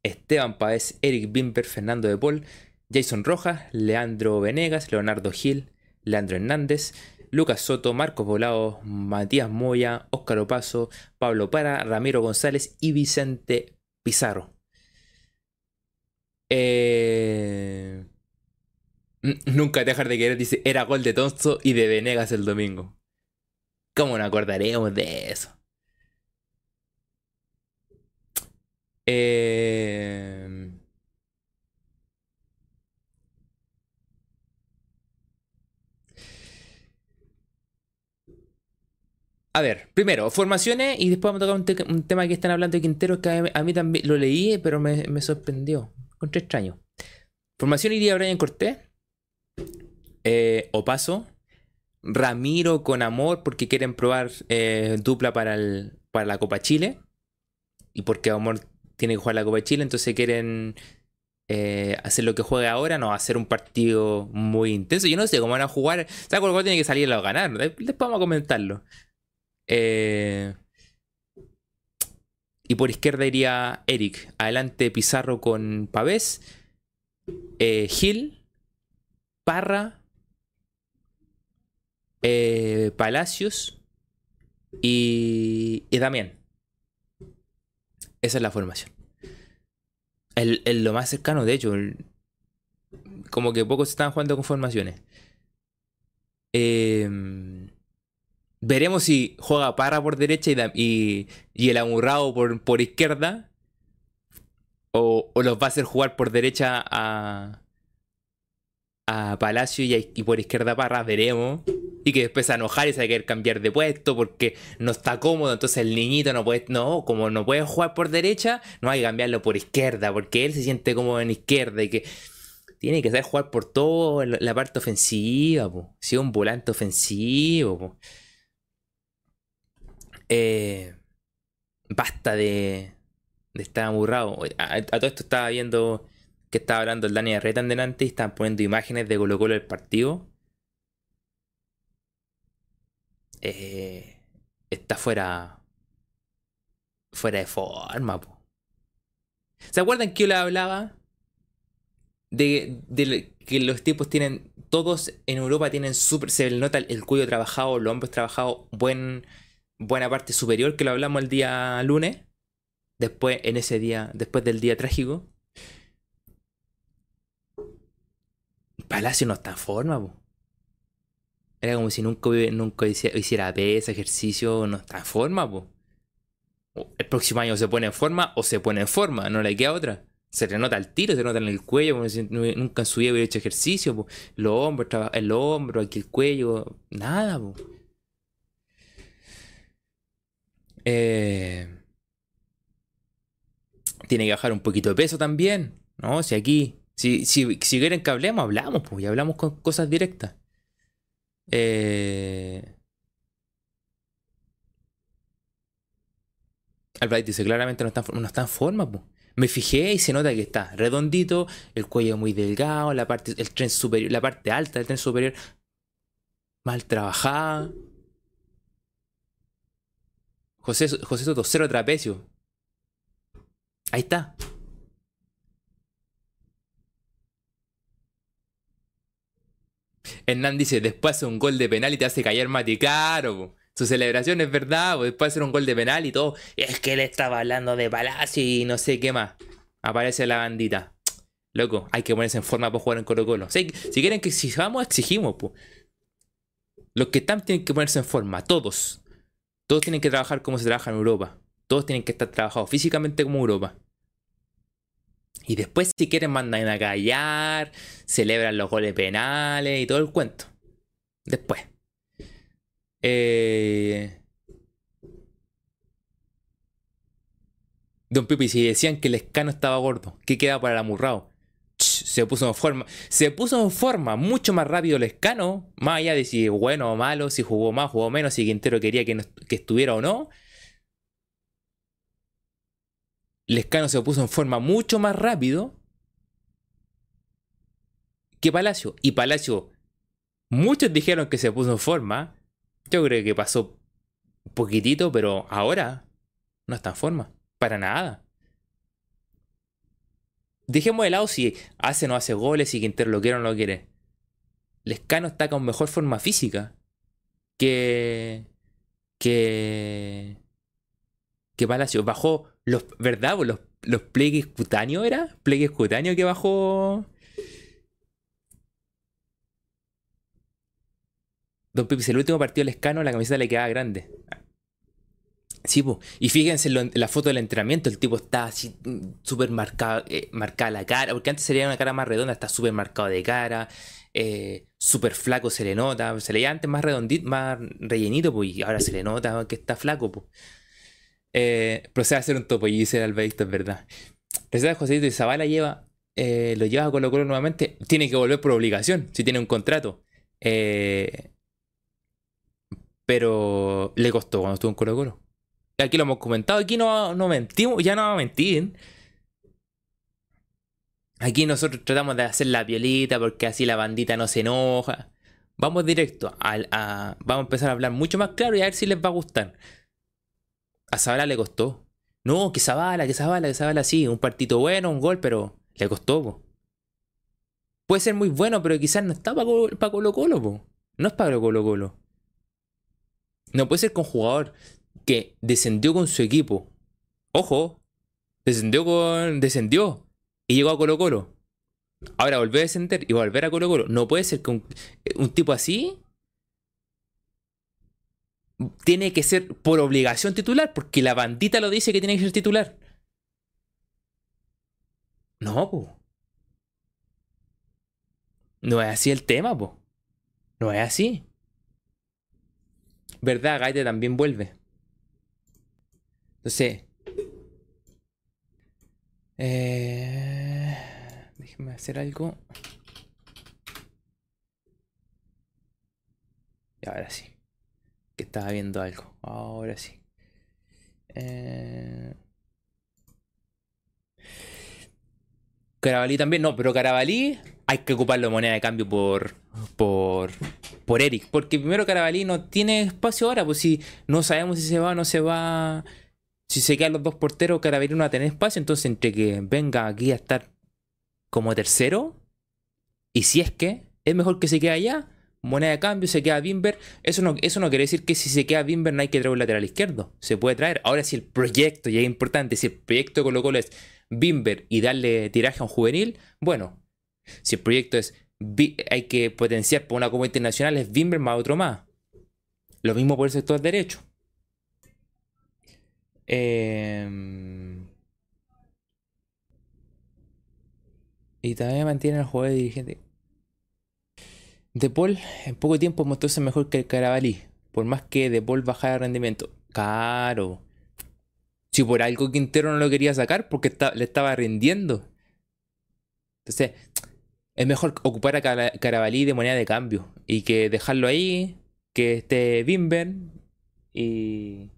Esteban Paez, Eric Bimber, Fernando de Paul, Jason Rojas, Leandro Venegas, Leonardo Gil, Leandro Hernández, Lucas Soto, Marcos Volado, Matías Moya, Óscar Opaso, Pablo Para, Ramiro González y Vicente Pizarro. Eh, nunca dejar de querer, dice, era gol de Tonzo y de Venegas el domingo. ¿Cómo no acordaremos de eso? Eh... A ver, primero, formaciones y después vamos a tocar un, tema que están hablando de Quintero que a mí, también lo leí, pero me, sorprendió. Encontré extraño. Formación iría Brian Cortés. Eh, Opaso. Ramiro con amor porque quieren probar eh, dupla para, para la Copa Chile. Y porque Amor tiene que jugar la Copa Chile, entonces quieren eh, hacer lo que juega ahora, no, hacer un partido muy intenso. Yo no sé cómo van a jugar. ¿Sabes cuál tiene que salir a ganar? Después vamos a comentarlo. Eh, y por izquierda iría Eric. Adelante Pizarro con Pavés. Eh, Gil. Parra. Eh, Palacios. Y, y Damián. Esa es la formación. El, lo más cercano, de hecho. como que pocos están jugando con formaciones. Eh, Veremos si juega Parra por derecha y, el Amurrado por, por izquierda. O, los va a hacer jugar por derecha a, a Palacio y, por izquierda Parra. Veremos. Y que después a enojar y se va a querer cambiar de puesto porque no está cómodo. Entonces el niñito no puede. No, como no puede jugar por derecha, no hay que cambiarlo por izquierda. Porque él se siente cómodo en izquierda y que tiene que saber jugar por toda la parte ofensiva. Si es un volante ofensivo. Po. Eh, basta de, de estar aburrado. A, todo esto estaba viendo que estaba hablando el Dani Arreta en delante y estaban poniendo imágenes de Colo Colo del partido. Eh, está fuera. fuera de forma, ¿Se acuerdan que yo le hablaba? De, que los tipos tienen. Todos en Europa tienen súper. Se nota el cuello trabajado, los hombros trabajados, buen buena parte superior que lo hablamos el día lunes. Después, en ese día, después del día trágico. Palacio no está en forma, Era como si nunca, nunca hiciera pesa, ejercicio, no está en forma, po. El próximo año se pone en forma o se pone en forma, no le queda otra. Se le nota el tiro, se nota en el cuello, como si nunca en su vida hubiera hecho ejercicio, po. Los hombros, el hombro, aquí el cuello, nada, po. Eh, tiene que bajar un poquito de peso también, ¿no? Si aquí, si, si, quieren que hablemos, hablamos, pues, y hablamos con cosas directas. Eh... dice, claramente no está, no está en forma, pues. Me fijé y se nota que está redondito, el cuello muy delgado, la parte, el tren superior, la parte alta del tren superior mal trabajada. José, José Soto, cero trapecio. Ahí está. Hernán dice, después hace un gol de penal y te hace callar Maticaro. Su celebración es verdad, después hacer un gol de penal y todo. Es que él estaba hablando de Palacio y no sé qué más. Aparece la bandita. Loco, hay que ponerse en forma para jugar en Colo Colo. Si, quieren que exijamos, exigimos. Los que están tienen que ponerse en forma, todos. Todos tienen que trabajar como se trabaja en Europa. Todos tienen que estar trabajados físicamente como Europa. Y después, si quieren, mandan a callar, celebran los goles penales y todo el cuento. Después. Eh... Don Pipi, si decían que el escano estaba gordo, ¿qué queda para el amurrado? Se puso en forma. Se puso en forma mucho más rápido el escano. Más allá de si bueno o malo, si jugó más, jugó menos, si Quintero quería que, estuviera o no. Lescano se puso en forma mucho más rápido que Palacio. Y Palacio, muchos dijeron que se puso en forma. Yo creo que pasó poquitito, pero ahora no está en forma. Para nada. Dejemos de lado si hace o no hace goles, si Quintero lo quiere o no lo quiere. Lescano está con mejor forma física que. que. que Palacio. Bajó los. ¿Verdad? Los, los pliegues cutáneos era. Pliegues cutáneos que bajó. Don Pipi, el último partido Lescano, la camiseta le quedaba grande. Sí, pues. Y fíjense en la foto del entrenamiento, el tipo está así mm, súper marcado, eh, marcada la cara, porque antes sería una cara más redonda, está súper marcado de cara, eh, súper flaco se le nota, se le veía antes más redondito, más rellenito, pues, y ahora se le nota que está flaco, pues. Eh, procede a hacer un topo y dice Alberto, es verdad. Receta Joséito y Zavala lleva, eh, lo lleva a Colo Colo nuevamente, tiene que volver por obligación, si tiene un contrato. pero le costó cuando estuvo en Colo Colo aquí lo hemos comentado, aquí no, no mentimos, ya no vamos a mentir. Aquí nosotros tratamos de hacer la piolita porque así la bandita no se enoja. Vamos directo, a, vamos a empezar a hablar mucho más claro y a ver si les va a gustar. A Zabala le costó. No, que Zabala, que Zabala, que Zabala, sí, un partido bueno, un gol, pero le costó. Puede ser muy bueno, pero quizás no está para Colo Colo, No es para Colo Colo. No puede ser con jugador que descendió con su equipo. Ojo, descendió con. descendió y llegó a Colo Colo. Ahora volvió a descender y volver a Colo Colo. No puede ser que un, tipo así tiene que ser por obligación titular, porque la bandita lo dice que tiene que ser titular. No. No es así el tema, po. No es así. ¿Verdad? Gaite también vuelve. Entonces, eh, déjeme hacer algo. Y ahora sí. Que estaba viendo algo. Ahora sí. Eh... Carabalí también, no, pero Carabalí hay que ocuparlo de moneda de cambio por, por, por Eric. Porque primero Carabalí no tiene espacio ahora, pues si no sabemos si se va o no se va si se quedan los dos porteros, Carabalí no va a tener espacio. Entonces, entre que venga aquí a estar como tercero, y si es que es mejor que se quede allá, moneda de cambio, se queda Bimber. Eso no, eso no quiere decir que si se queda Bimber no hay que traer un lateral izquierdo. Se puede traer. Ahora, si el proyecto, y es importante, si el proyecto de Colo Colo es Bimber y darle tiraje a un juvenil, bueno, si el proyecto es hay que potenciar por una Copa Internacional, es Bimber más otro más. Lo mismo por el sector derecho. Em, y también mantiene el juego de dirigente. De Paul en poco tiempo mostró mejor que el Carabalí, por más que De Paul bajara de rendimiento. Claro. Si por algo Quintero no lo quería sacar, porque le estaba rindiendo. Entonces, es mejor ocupar a Carabalí de moneda de cambio y que dejarlo ahí, que esté Bimber y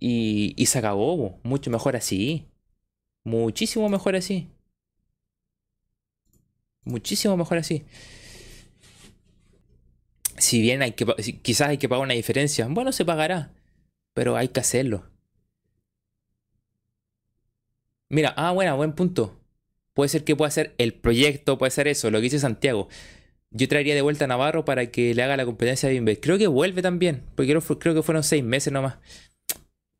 y, se acabó, mucho mejor así. Muchísimo mejor así. Muchísimo mejor así. Si bien hay que, quizás hay que pagar una diferencia, bueno, se pagará, pero hay que hacerlo. Mira, ah, bueno, buen punto. Puede ser que pueda ser el proyecto, puede ser eso, lo que dice Santiago. Yo traería de vuelta a Navarro para que le haga la competencia de Inver. Creo que vuelve también, porque creo, creo que fueron seis meses nomás.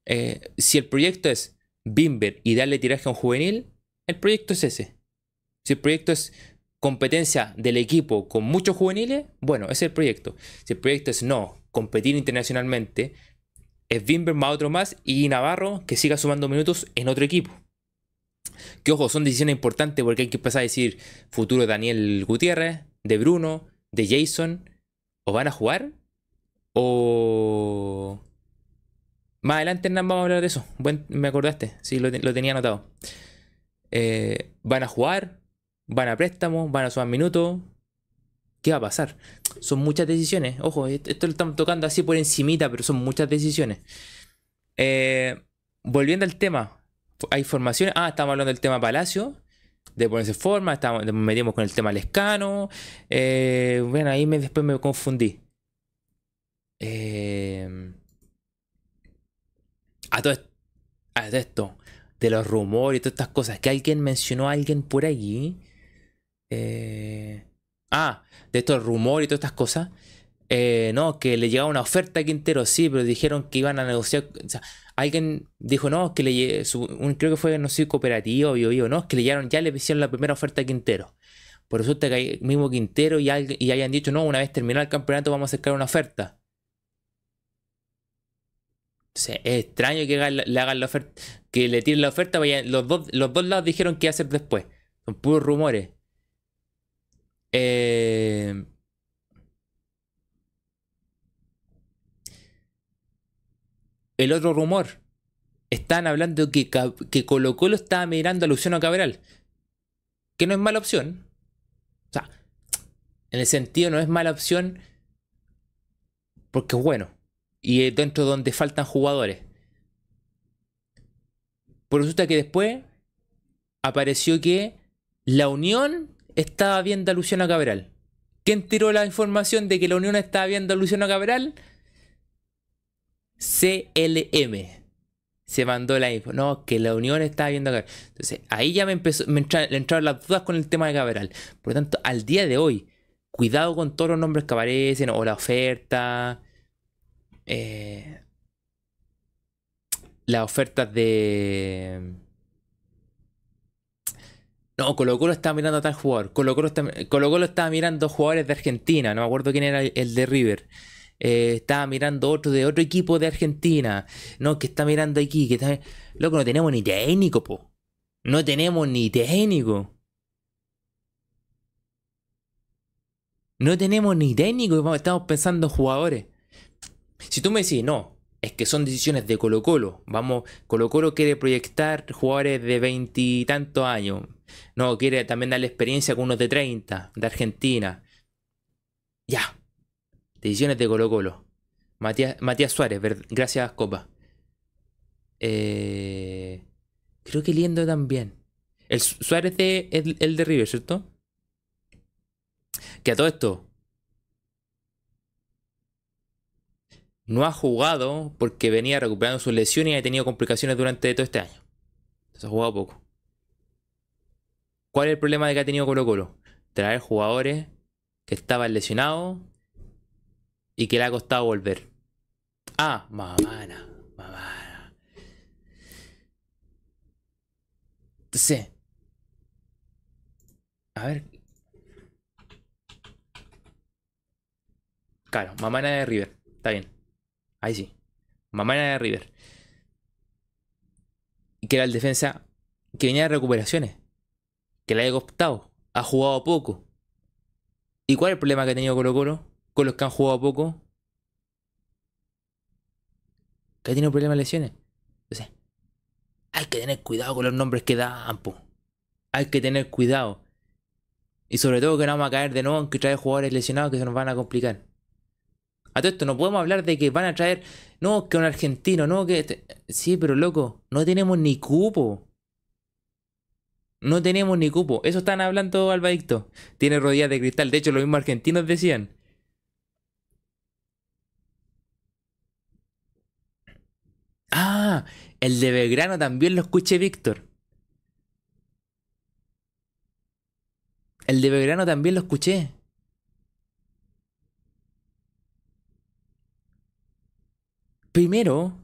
Eh, si el proyecto es Bimber y darle tiraje a un juvenil, el proyecto es ese. Si el proyecto es competencia del equipo con muchos juveniles, bueno, ese es el proyecto. Si el proyecto es no, competir internacionalmente, es Bimber más otro más y Navarro que siga sumando minutos en otro equipo. Que ojo, son decisiones importantes porque hay que empezar a decir futuro de Daniel Gutiérrez, de Bruno, de Jason, o van a jugar o más adelante Hernán vamos a hablar de eso. me acordaste, sí, lo, tenía anotado. Eh, van a jugar, van a préstamo, van a sumar minutos. ¿Qué va a pasar? Son muchas decisiones. Ojo, esto lo estamos tocando así por encimita, pero son muchas decisiones. Eh, volviendo al tema, hay formaciones. Ah, estamos hablando del tema Palacio, de ponerse forma, estamos, metimos con el tema Lescano. Eh, bueno, ahí me, después me confundí. Eh, a, todo, esto, de los rumores y todas estas cosas, que alguien mencionó a alguien por allí. Eh, ah, de estos rumores y todas estas cosas. Eh, no, que le llegaba una oferta a Quintero, sí, pero dijeron que iban a negociar. Alguien dijo, no, que le un, creo que fue, no sé, cooperativo, o no, es que le llegaron, ya le hicieron la primera oferta a Quintero. Por resulta que hay mismo Quintero y, y hayan dicho, no, una vez terminado el campeonato vamos a sacar una oferta. Es extraño que le hagan la oferta, que le tiren la oferta, los, dos, los dos lados dijeron a hacer después. Son puros rumores. Eh, el otro rumor. Están hablando que, que Colo Colo estaba mirando a Luciano Cabral. Que no es mala opción. O sea, en el sentido no es mala opción porque es bueno. Y es dentro donde faltan jugadores. Por resulta que después apareció que la Unión estaba viendo a Luciano Cabral. ¿Quién tiró la información de que la Unión estaba viendo a Luciano Cabral? CLM. Se mandó la info. No, que la Unión estaba viendo acá. Entonces, ahí ya me empezó, me entraron las dudas con el tema de Cabral. Por lo tanto, al día de hoy, cuidado con todos los nombres que aparecen o la oferta. Eh, las ofertas de. No, Colo Colo estaba mirando a tal jugador. Colo Colo, Colo estaba mirando jugadores de Argentina. No me acuerdo quién era el de River. Eh, estaba mirando otro de otro equipo de Argentina, no, que está mirando aquí, que está... Loco, no tenemos ni técnico, po. No tenemos ni técnico. No tenemos ni técnico, estamos pensando en jugadores. Si tú me decís, no, es que son decisiones de Colo Colo. Vamos, Colo Colo quiere proyectar jugadores de veintitantos años. No, quiere también darle experiencia con unos de 30, de Argentina. Ya, Decisiones de Colo Colo. Matías, Matías Suárez, gracias Copa. Eh, creo que Liendo también. El Suárez de, el, de River, ¿cierto? Que a todo esto. No ha jugado porque venía recuperando sus lesiones y ha tenido complicaciones durante todo este año. Entonces ha jugado poco. ¿Cuál es el problema de que ha tenido Colo Colo? Traer jugadores que estaban lesionados y que le ha costado volver. Ah, mamana, mamana. Sí. A ver. Claro, mamana de River. Está bien. Ahí sí. Mamana de River. Que era el defensa que venía de recuperaciones. Que le haya costado. Ha jugado poco. ¿Y cuál es el problema que ha tenido Colo Colo? con los que han jugado poco, que ha tenido problemas de lesiones. Entonces, hay que tener cuidado con los nombres que dan, Hay que tener cuidado. Y sobre todo que no vamos a caer de nuevo en que trae jugadores lesionados que se nos van a complicar. A todo esto, no podemos hablar de que van a traer. No, que un argentino, no, que. Este, sí, pero loco, no tenemos ni cupo. No tenemos ni cupo. Eso están hablando Albadicto. Tiene rodillas de cristal. De hecho, los mismos argentinos decían. Ah, el de Belgrano también lo escuché, Víctor. El de Belgrano también lo escuché. Primero,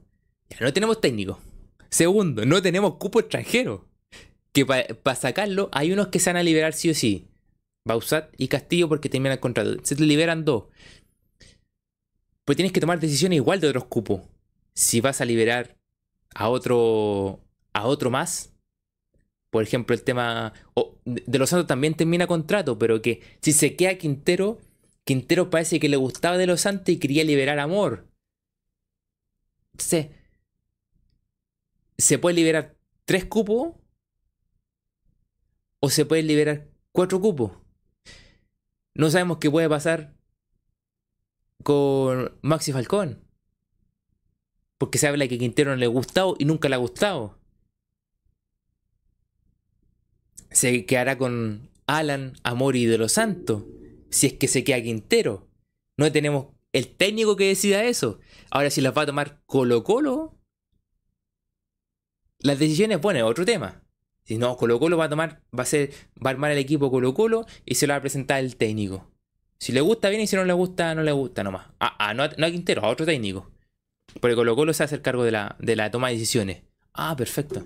no tenemos técnico. Segundo, no tenemos cupo extranjero. Que para sacarlo hay unos que se van a liberar sí o sí. Bausat y Castillo porque terminan el contrato. Se te liberan dos. Pues tienes que tomar decisiones igual de otros cupos si vas a liberar a otro, a otro más, por ejemplo, el tema de Los Santos también termina contrato, pero que si se queda Quintero, Quintero parece que le gustaba de Los Santos y quería liberar amor. ¿Se puede liberar tres cupos? ¿O se puede liberar cuatro cupos? No sabemos qué puede pasar con Maxi Falcón. Porque se habla que Quintero no le ha gustado y nunca le ha gustado. Se quedará con Alan Amori de los Santos. Si es que se queda Quintero. No tenemos el técnico que decida eso. Ahora, si las va a tomar Colo Colo, las decisiones, bueno, es otro tema. Si no, Colo Colo va a tomar, va a ser, va a armar el equipo Colo Colo y se lo va a presentar el técnico. Si le gusta bien y si no le gusta, no le gusta nomás. Ah, ah no, no a Quintero, a otro técnico. Porque Colo Colo se hace el cargo de la, de la toma de decisiones. Ah, perfecto.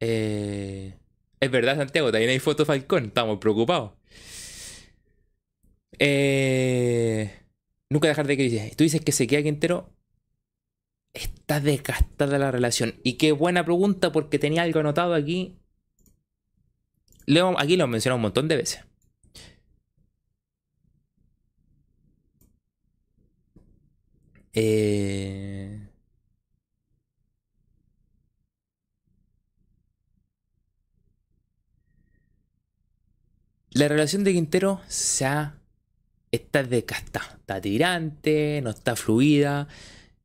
Eh, es verdad, Santiago, también hay foto Falcón, estamos preocupados. Eh, nunca dejar de dices. Tú dices que se queda Quintero. Está desgastada la relación. Y qué buena pregunta porque tenía algo anotado aquí. aquí lo he mencionado un montón de veces. Eh... La relación de Quintero se ha está desgastada, está tirante, no está fluida.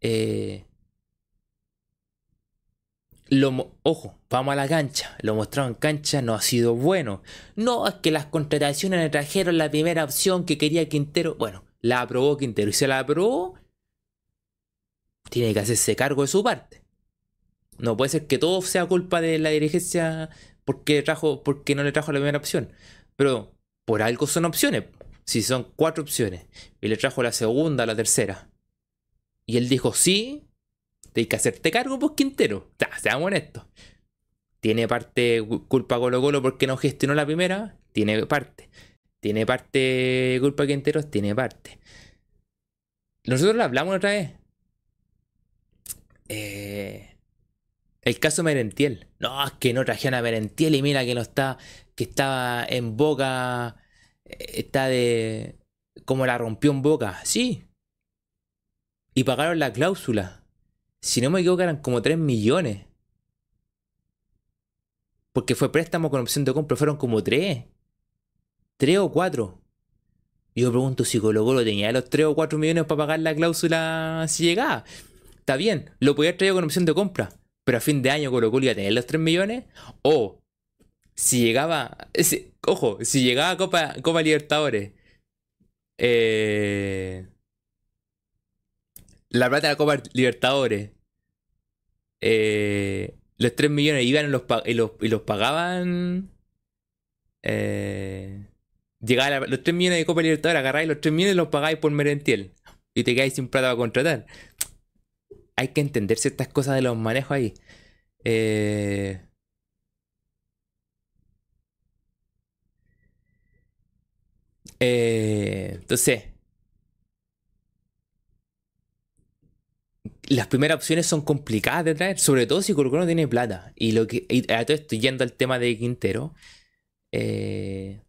Eh, ojo, vamos a la cancha. Lo mostrado en cancha no ha sido bueno. No es que las contrataciones le trajeron la primera opción que quería Quintero. Bueno, la aprobó Quintero y se la aprobó. Tiene que hacerse cargo de su parte. No puede ser que todo sea culpa de la dirigencia porque, trajo, porque no le trajo la primera opción. Pero por algo son opciones si son cuatro opciones y le trajo la segunda, la tercera, y él dijo sí, tienes que hacerte cargo, pues Quintero. seamos honestos. Tiene parte culpa Colo Colo porque no gestionó la primera, tiene parte. Tiene parte culpa Quintero, tiene parte. Nosotros lo hablamos otra vez. Eh, el caso Merentiel. No, es que no trajeron a Merentiel y mira que no está, que estaba en boca está de... como la rompió en boca, sí. Y pagaron la cláusula. Si no me equivoco eran como 3 millones. Porque fue préstamo con opción de compra, fueron como 3. 3 o 4. Yo pregunto si Colo Colo tenía los 3 o 4 millones para pagar la cláusula si llegaba. Está bien, lo podía traer con opción de compra. Pero a fin de año Colo Colo iba a tener los 3 millones. O si llegaba. ojo, si llegaba Copa, Copa Libertadores. Eh, la plata de la Copa Libertadores. Eh, los 3 millones iban los, y los, y los pagaban. Eh, llegaba los 3 millones de Copa Libertadores, agarráis los 3 millones y los pagáis por Merentiel. Y te quedáis sin plata para contratar. Hay que entender ciertas cosas de los manejos ahí. Eh, Eh, entonces, las primeras opciones son complicadas de traer, sobre todo si Colo no tiene plata. Y lo que a todo esto, yendo al tema de Quintero, eh,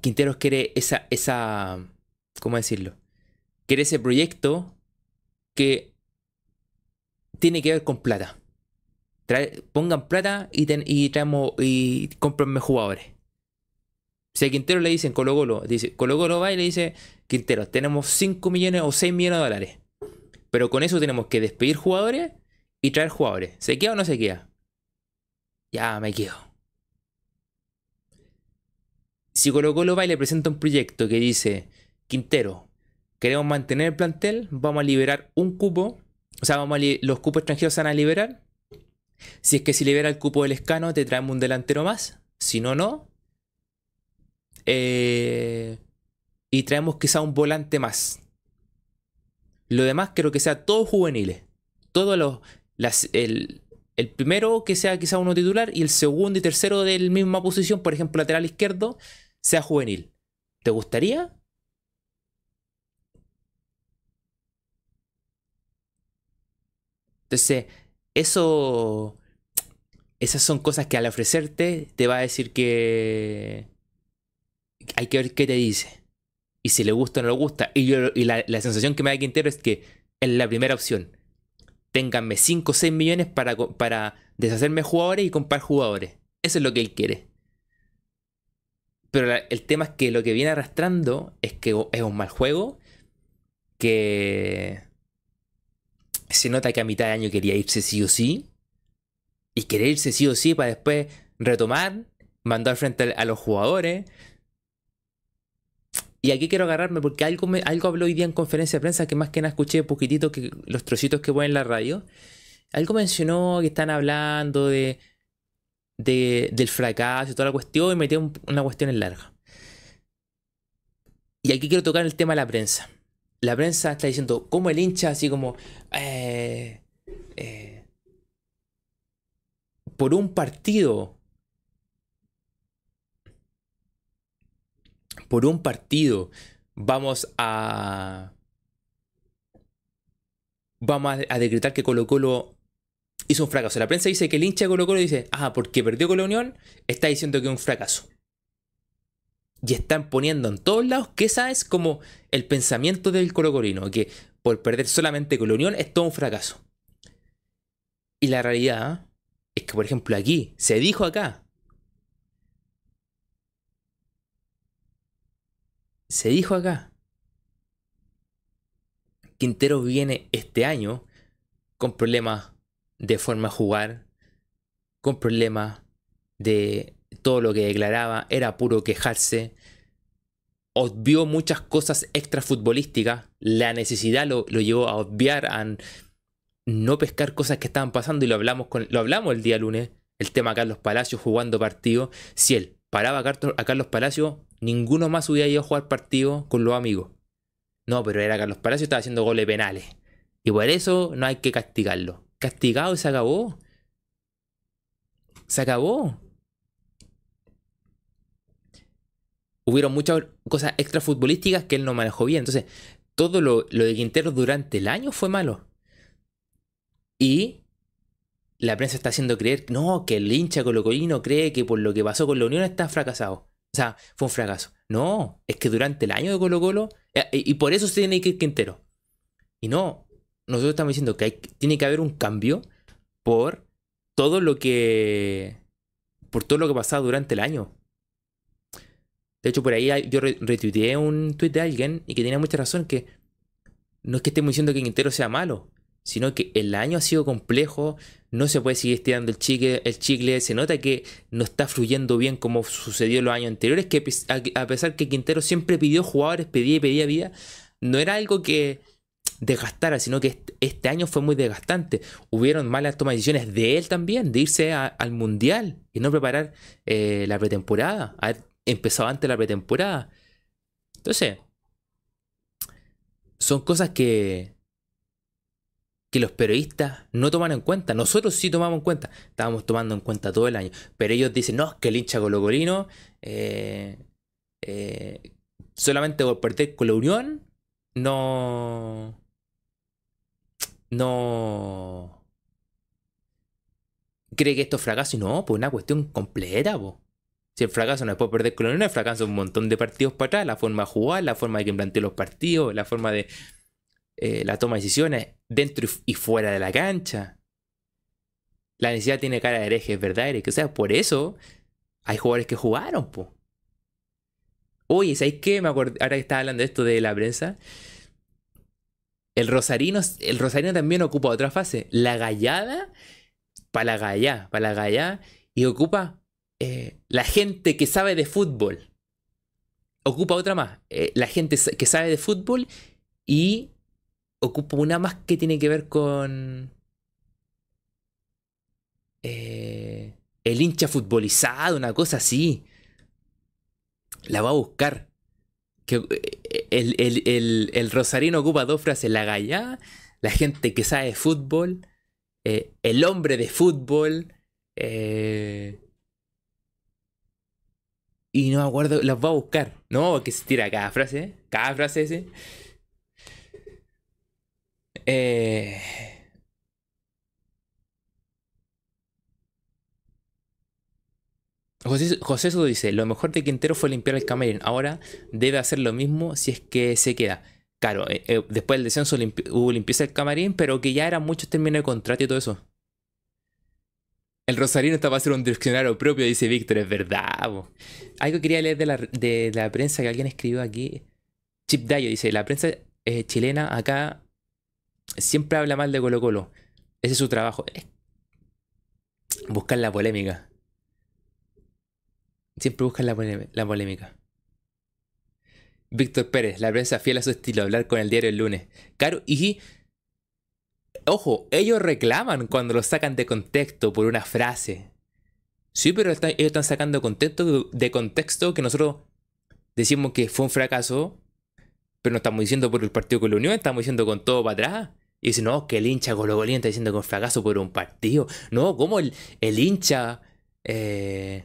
Quinteros quiere esa, esa, ¿cómo decirlo? Quiere ese proyecto que tiene que ver con plata pongan plata y, y traemos y jugadores. Si Quintero le dicen Colo Colo, dice, Colo Colo va y le dice, Quintero, tenemos 5 millones o 6 millones de dólares. Pero con eso tenemos que despedir jugadores y traer jugadores. ¿Se queda o no se queda? Ya me quedo. Si Colo Colo va y le presenta un proyecto que dice, Quintero, queremos mantener el plantel, vamos a liberar un cupo, o sea, vamos los cupos extranjeros se van a liberar si es que si libera el cupo del escano, te traemos un delantero más. Si no, no. Eh, y traemos quizá un volante más. Lo demás creo que sea todo juveniles. Todos los. el, el, primero que sea quizá uno titular y el segundo y tercero de la misma posición, por ejemplo, lateral izquierdo, sea juvenil. ¿Te gustaría? Entonces, eso, esas son cosas que al ofrecerte te va a decir que hay que ver qué te dice. Y si le gusta o no le gusta. Y, y la, sensación que me da Quintero es que es la primera opción. Ténganme 5 o 6 millones para, para deshacerme jugadores y comprar jugadores. Eso es lo que él quiere. Pero el tema es que lo que viene arrastrando es que es un mal juego. Que se nota que a mitad de año quería irse sí o sí. Y quería irse sí o sí para después retomar, mandar frente a los jugadores. Y aquí quiero agarrarme porque algo, me, algo habló hoy día en conferencia de prensa que más que nada escuché poquitito que los trocitos que ponen en la radio. Algo mencionó que están hablando de, del fracaso y toda la cuestión y metió una cuestión en larga. Y aquí quiero tocar el tema de la prensa. La prensa está diciendo, como el hincha, así como, eh, eh, por un partido, por un partido, vamos a, vamos a, decretar que Colo Colo hizo un fracaso. La prensa dice que el hincha de Colo Colo dice, ah, porque perdió con la Unión, está diciendo que es un fracaso. Y están poniendo en todos lados que esa es como el pensamiento del colocorino, que por perder solamente con la Unión es todo un fracaso. Y la realidad es que, por ejemplo, aquí, se dijo acá, se dijo acá, Quintero viene este año con problemas de forma de jugar, con problemas de todo lo que declaraba, era puro quejarse, obvió muchas cosas extra futbolísticas, la necesidad lo, llevó a obviar, a no pescar cosas que estaban pasando y lo hablamos, con, lo hablamos el día lunes, el tema Carlos Palacios jugando partido, si él paraba a Carlos Palacios, ninguno más hubiera ido a jugar partido con los amigos. No, pero era Carlos Palacios, estaba haciendo goles penales. Y por eso no hay que castigarlo castigado y se acabó. Se acabó. Hubieron muchas cosas extra futbolísticas que él no manejó bien. Entonces, todo lo, de Quintero durante el año fue malo. Y la prensa está haciendo creer, no, que el hincha colocolino cree que por lo que pasó con la Unión está fracasado. O sea, fue un fracaso. No, es que durante el año de Colo Colo, eh, y por eso se tiene que ir Quintero. Y no, nosotros estamos diciendo que tiene que haber un cambio por todo lo que. por todo lo que ha pasado durante el año. De hecho, por ahí yo retuiteé un tweet de alguien y que tenía mucha razón que no es que estemos diciendo que Quintero sea malo, sino que el año ha sido complejo, no se puede seguir estirando el chicle, el chicle, se nota que no está fluyendo bien como sucedió los años anteriores, que a pesar que Quintero siempre pidió jugadores, pedía y pedía vida, no era algo que, desgastara, sino que este año fue muy desgastante. Hubieron malas tomas de decisiones de él también, de irse al mundial y no preparar eh, la pretemporada, empezado antes la pretemporada. Entonces, son cosas que, que los periodistas no toman en cuenta. Nosotros sí tomamos en cuenta. Estábamos tomando en cuenta todo el año. Pero ellos dicen, no, es que el hincha colocolino eh, eh, solamente por perder con la Unión no no cree que esto es fracaso y no, pues una cuestión completa, Si el fracaso no es por perder Unión, el fracaso es un montón de partidos para atrás, la forma de jugar, la forma de que plantea los partidos, la forma de eh, la toma de decisiones dentro y fuera de la cancha. La necesidad tiene cara de herejes, ¿verdad, Eric? O sea, por eso hay jugadores que jugaron, po. Oye, ¿sabéis qué? Me ahora que estaba hablando de esto de la prensa. El Rosarino, el Rosarino también ocupa otra fase. La gallada, para la gallá, para la gallá. Y ocupa eh, la gente que sabe de fútbol. Ocupa otra más. Eh, la gente que sabe de fútbol. Y ocupa una más que tiene que ver con. Eh, el hincha futbolizado, una cosa así. La va a buscar que eh, el, Rosarino ocupa dos frases, la gallá, la gente que sabe de fútbol, el hombre de fútbol, y no me acuerdo, las voy a buscar, ¿no? Que se tira cada frase, cada frase ese. Eh, José, José Soto dice, lo mejor de Quintero fue limpiar el camerín, ahora debe hacer lo mismo si es que se queda. Claro, eh, eh, después del descenso hubo limpieza del camarín, pero que ya eran muchos términos de contrato y todo eso. El Rosarino está para hacer un diccionario propio, dice Víctor, es verdad. Algo quería leer de la, prensa que alguien escribió aquí. Chip Dayo dice, la prensa eh, chilena acá siempre habla mal de Colo Colo. Ese es su trabajo. Buscar la polémica. Siempre buscan la, la polémica. Víctor Pérez, la prensa fiel a su estilo, hablar con el diario el lunes. Claro, y Ojo, ellos reclaman cuando lo sacan de contexto por una frase. Sí, pero ellos están sacando contexto, de contexto que nosotros decimos que fue un fracaso, pero no estamos diciendo por el partido con la Unión, estamos diciendo con todo para atrás. Y dicen, no, que el hincha Colo está diciendo que un fracaso por un partido. No, ¿cómo el, hincha... Eh,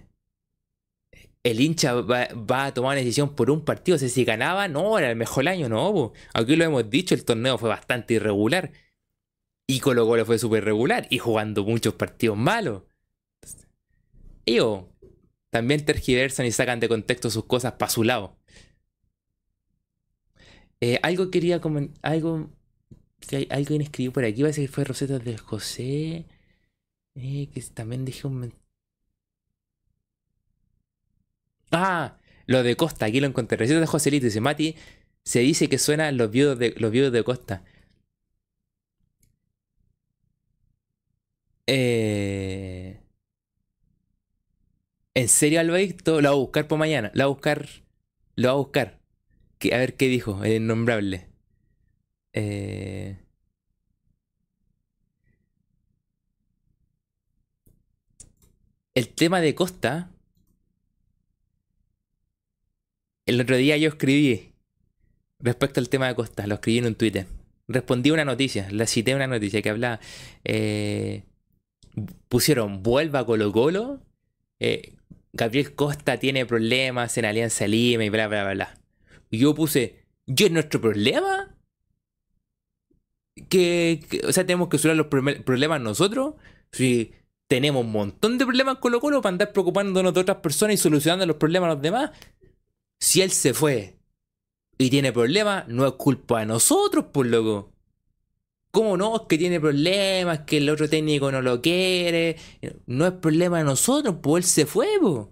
el hincha va, a tomar una decisión por un partido. O sea, si ganaba, no, era el mejor año, no. Aquí lo hemos dicho, el torneo fue bastante irregular. Y Colo Colo fue súper regular y jugando muchos partidos malos. Ellos también tergiversan y sacan de contexto sus cosas para su lado. Eh, algo quería comentar. Algo. Que alguien escribió por aquí. Parece que fue Rosetta de José. Eh, que también dije un. Ah, lo de Costa. Aquí lo encontré. Recetas de Joselito. Dice Mati. Se dice que suenan los viudos de, los viudos de Costa. Eh... ¿En serio, Alberto? Lo va a buscar por mañana. Lo va a buscar. Lo va a buscar. a ver qué dijo, el innombrable. Eh... El tema de Costa. El otro día yo escribí respecto al tema de Costa. Lo escribí en un Twitter. Respondí una noticia. La cité una noticia que hablaba. Eh, pusieron vuelva Colo Colo. Eh, Gabriel Costa tiene problemas en Alianza Lima y bla, bla, bla. Y yo puse, ¿yo es nuestro problema? Que, o sea, tenemos que solucionar los problemas nosotros. Si tenemos un montón de problemas Colo Colo para andar preocupándonos de otras personas y solucionando los problemas a los demás. Si él se fue y tiene problemas, no es culpa de nosotros, por loco. ¿Cómo no? Es que tiene problemas, que el otro técnico no lo quiere. No es problema de nosotros, pues él se fue, pues.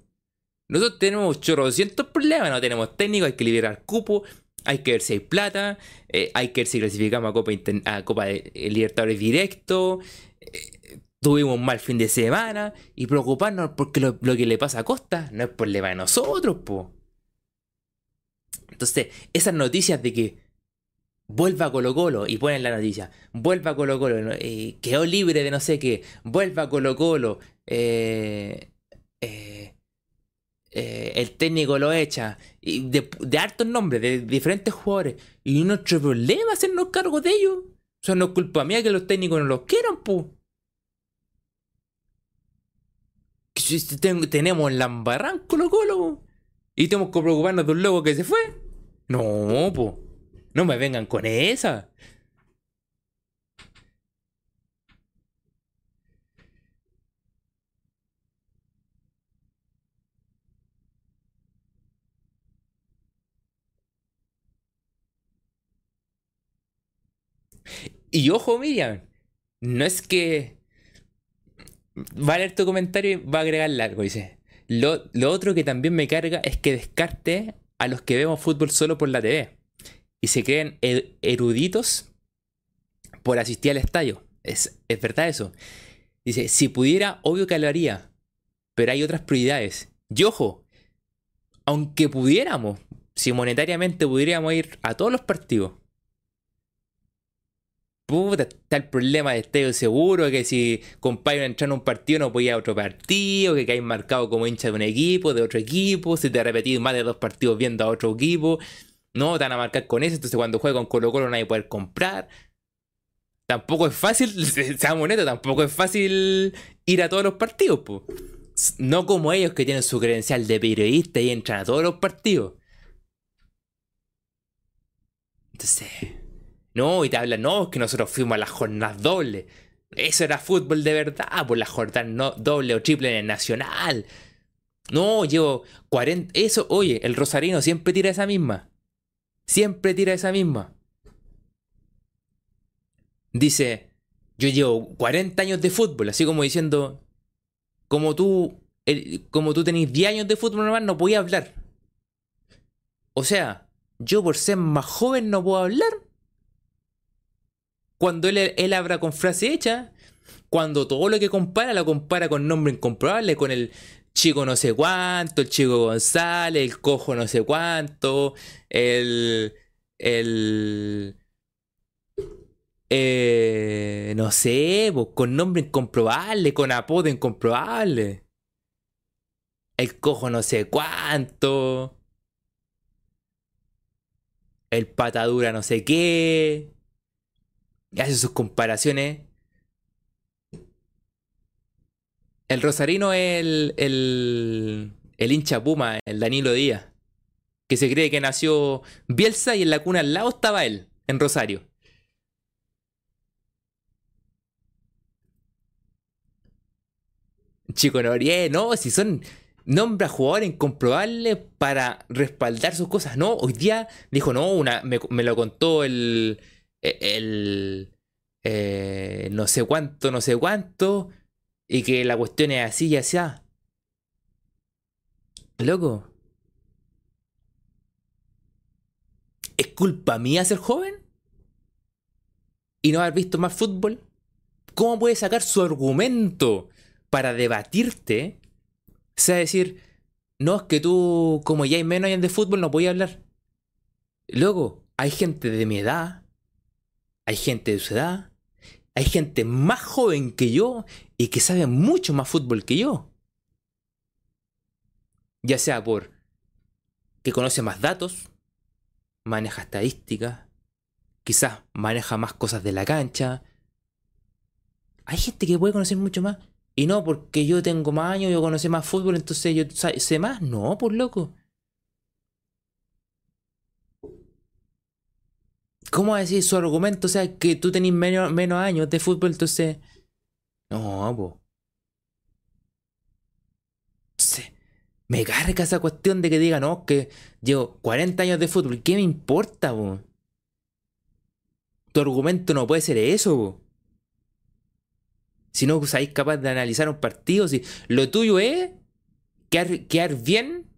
Nosotros tenemos chorrocientos problemas, no tenemos técnico, hay que liberar cupo, hay que ver si hay plata, eh, hay que ver si clasificamos a Copa, de Libertadores directo. Eh, tuvimos un mal fin de semana y preocuparnos porque lo, que le pasa a Costa no es problema de nosotros, pues. Entonces, esas noticias de que vuelva Colo Colo y ponen la noticia, vuelva Colo Colo, eh, quedó libre de no sé qué, vuelva Colo Colo, eh, eh, el técnico lo echa, de, de hartos nombres, de diferentes jugadores, y nuestro problema hacernos cargo de ellos. O sea, no es culpa mía que los técnicos no los quieran, pu. Tenemos la embarran Colo Colo, y tenemos que preocuparnos de un loco que se fue. No, po. No me vengan con esa. Y ojo, Miriam, no es que va a leer tu comentario y va a agregar algo, dice. Lo, lo, otro que también me carga es que descarte a los que vemos fútbol solo por la TV y se creen eruditos por asistir al estadio. Es, es verdad eso. Dice, si pudiera, obvio que lo haría, pero hay otras prioridades. Y ojo, aunque pudiéramos, si monetariamente pudiéramos ir a todos los partidos, puta, está el problema de estadio seguro, que si compadre entrar en un partido no podía ir a otro partido, que caes marcado como hincha de un equipo, de otro equipo, si te ha repetido más de dos partidos viendo a otro equipo. No, te a marcar con eso, entonces cuando juega con Colo Colo nadie puede comprar. Tampoco es fácil, (laughs) seamos honestos, tampoco es fácil ir a todos los partidos. No como ellos que tienen su credencial de periodista y entran a todos los partidos. Entonces, no, y te hablan, no, es que nosotros fuimos a las jornadas dobles. Eso era fútbol de verdad, por pues, las jornadas no, doble o triple en el nacional. No, llevo 40. Eso, oye, el Rosarino siempre tira esa misma. Siempre tira esa misma. Dice, yo llevo 40 años de fútbol, así como diciendo, como tú, como tú tenés 10 años de fútbol normal, no podía hablar. O sea, yo por ser más joven no puedo hablar. Cuando él, él habla con frase hecha, cuando todo lo que compara lo compara con nombre incomprobable, con el chico no sé cuánto, el chico González, el cojo no sé cuánto, el... el eh, no sé, con nombre incomprobable, con apodo incomprobable. El cojo no sé cuánto. El patadura no sé qué. Y hace sus comparaciones El Rosarino es el, el, el hincha Puma, el Danilo Díaz. Que se cree que nació Bielsa y en la cuna al lado estaba él, en Rosario. Chico Norié, no, si son nombres a jugadores incomprobables para respaldar sus cosas. No, hoy día dijo, no, una, me, lo contó el, el, eh, no sé cuánto, no sé cuánto, y que la cuestión es así y así. Loco. ¿Es culpa mía ser joven? ¿Y no haber visto más fútbol? ¿Cómo puede sacar su argumento para debatirte? O sea, decir, no, es que tú, como ya hay menos de fútbol, no podías hablar. Loco, hay gente de mi edad, hay gente de su edad, hay gente más joven que yo y que sabe mucho más fútbol que yo. Ya sea por que conoce más datos, maneja estadísticas, quizás maneja más cosas de la cancha. Hay gente que puede conocer mucho más. Y no porque yo tengo más años, yo conocí más fútbol, entonces yo sé más. No, por loco. ¿Cómo decir su argumento? O sea, que tú tenés menos, menos años de fútbol, entonces. No, po. me carga esa cuestión de que diga, no, que llevo 40 años de fútbol. ¿Qué me importa, po? Tu argumento no puede ser eso, po. Si no sabéis capaz de analizar un partido, si lo tuyo es quedar, quedar bien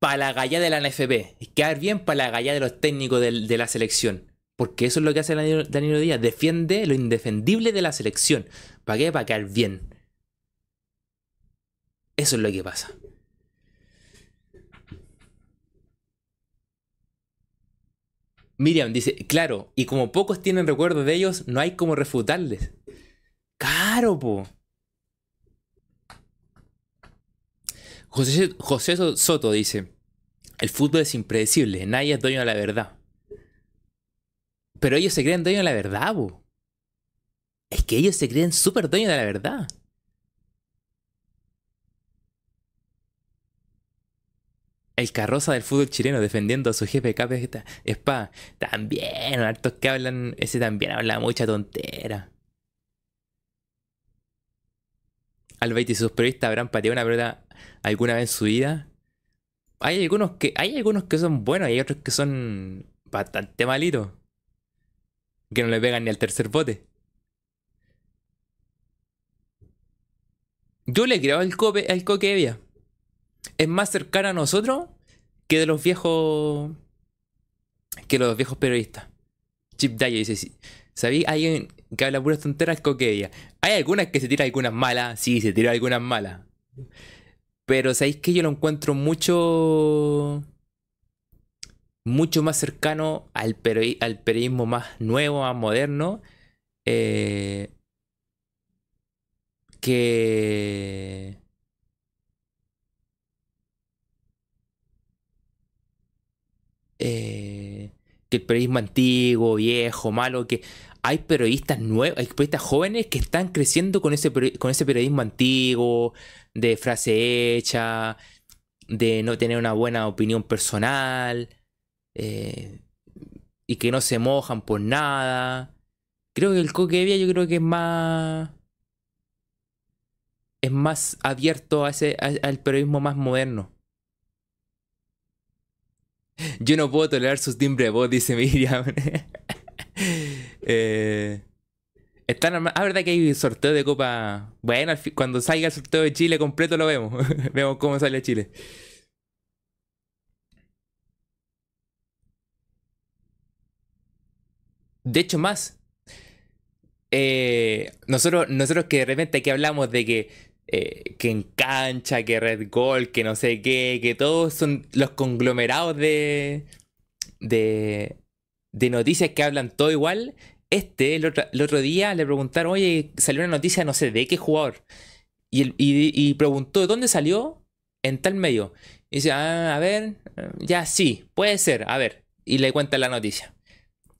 para la galla de la NFP. Y quedar bien para la galla de los técnicos de, la selección. Porque eso es lo que hace Danilo, Díaz. Defiende lo indefendible de la selección. ¿Para qué? Para quedar bien. Eso es lo que pasa. Miriam dice, claro, y como pocos tienen recuerdos de ellos, no hay como refutarles. Claro, po. José, Soto dice, el fútbol es impredecible, nadie es dueño de la verdad. Pero ellos se creen dueños de la verdad, bu. Es que ellos se creen súper dueños de la verdad. El carroza del fútbol chileno defendiendo a su jefe de Spa. También, hartos que hablan. Ese también habla mucha tontera. Albaiti y sus periodistas habrán pateado una pelota alguna vez en su vida. Hay algunos que, hay algunos que son buenos y hay otros que son bastante malitos. Que no le pegan ni al tercer bote. Yo le creo al, cope, al Coquevia. Es más cercano a nosotros que de los viejos. que los viejos periodistas. Chip Dyer dice: ¿Sabí? Alguien que habla puras tonteras Coquevia. Hay algunas que se tiran algunas malas. Sí, se tiran algunas malas. Pero sabéis que yo lo encuentro mucho. mucho más cercano al, al periodismo más nuevo, más moderno. Eh, que. Eh, que el periodismo antiguo, viejo, malo, que hay periodistas nuevos, hay periodistas jóvenes que están creciendo con ese, con ese periodismo antiguo, de frase hecha, de no tener una buena opinión personal, eh, y que no se mojan por nada. Creo que el Coquevia yo creo que es más es más abierto a ese, al periodismo más moderno. Yo no puedo tolerar sus timbres de voz, dice Miriam. (laughs) Eh, Está Ah, verdad que hay sorteo de Copa. Bueno, cuando salga el sorteo de Chile completo lo vemos. (laughs) vemos cómo sale Chile. De hecho, más. Eh, nosotros, nosotros que de repente aquí hablamos de que, eh, que en cancha, que Red Gold, que no sé qué, que todos son los conglomerados de, de, de noticias que hablan todo igual. Este, el otro, día le preguntaron, oye, salió una noticia, no sé de qué jugador. Y, el, y, preguntó, ¿de dónde salió? En tal medio. Y dice, ah, a ver, ya sí, puede ser, a ver. Y le cuenta la noticia.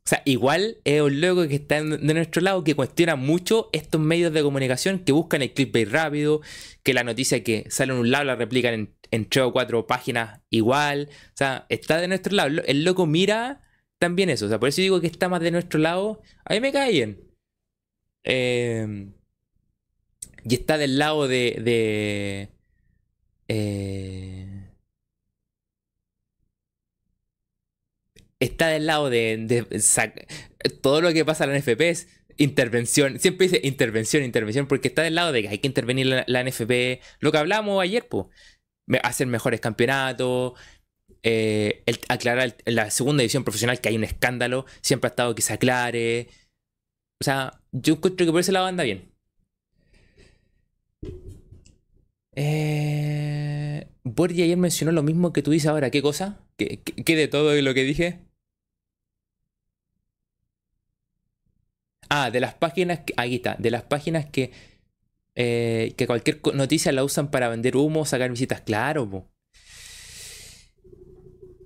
O sea, igual es un loco que está de nuestro lado que cuestiona mucho estos medios de comunicación que buscan el clickbait rápido, que la noticia que sale en un lado la replican en, en tres o cuatro páginas igual. O sea, está de nuestro lado. El loco mira también eso. O sea, por eso digo que está más de nuestro lado. A mí me cae bien. Em, y está del lado de. de eh, está del lado de, todo lo que pasa en la NFP es intervención. Siempre dice intervención, intervención, porque está del lado de que hay que intervenir la, la NFP. Lo que hablamos ayer, pues. Hacer mejores campeonatos, eh, aclarar en la segunda edición profesional que hay un escándalo, siempre ha estado que se aclare. O sea, yo encuentro que por ese lado anda bien. Eh, Borgi ayer mencionó lo mismo que tú dices ahora. ¿Qué cosa? ¿Qué, de todo lo que dije? Ah, de las páginas que. Aquí está. De las páginas que. Eh, que cualquier noticia la usan para vender humo, sacar visitas. Claro,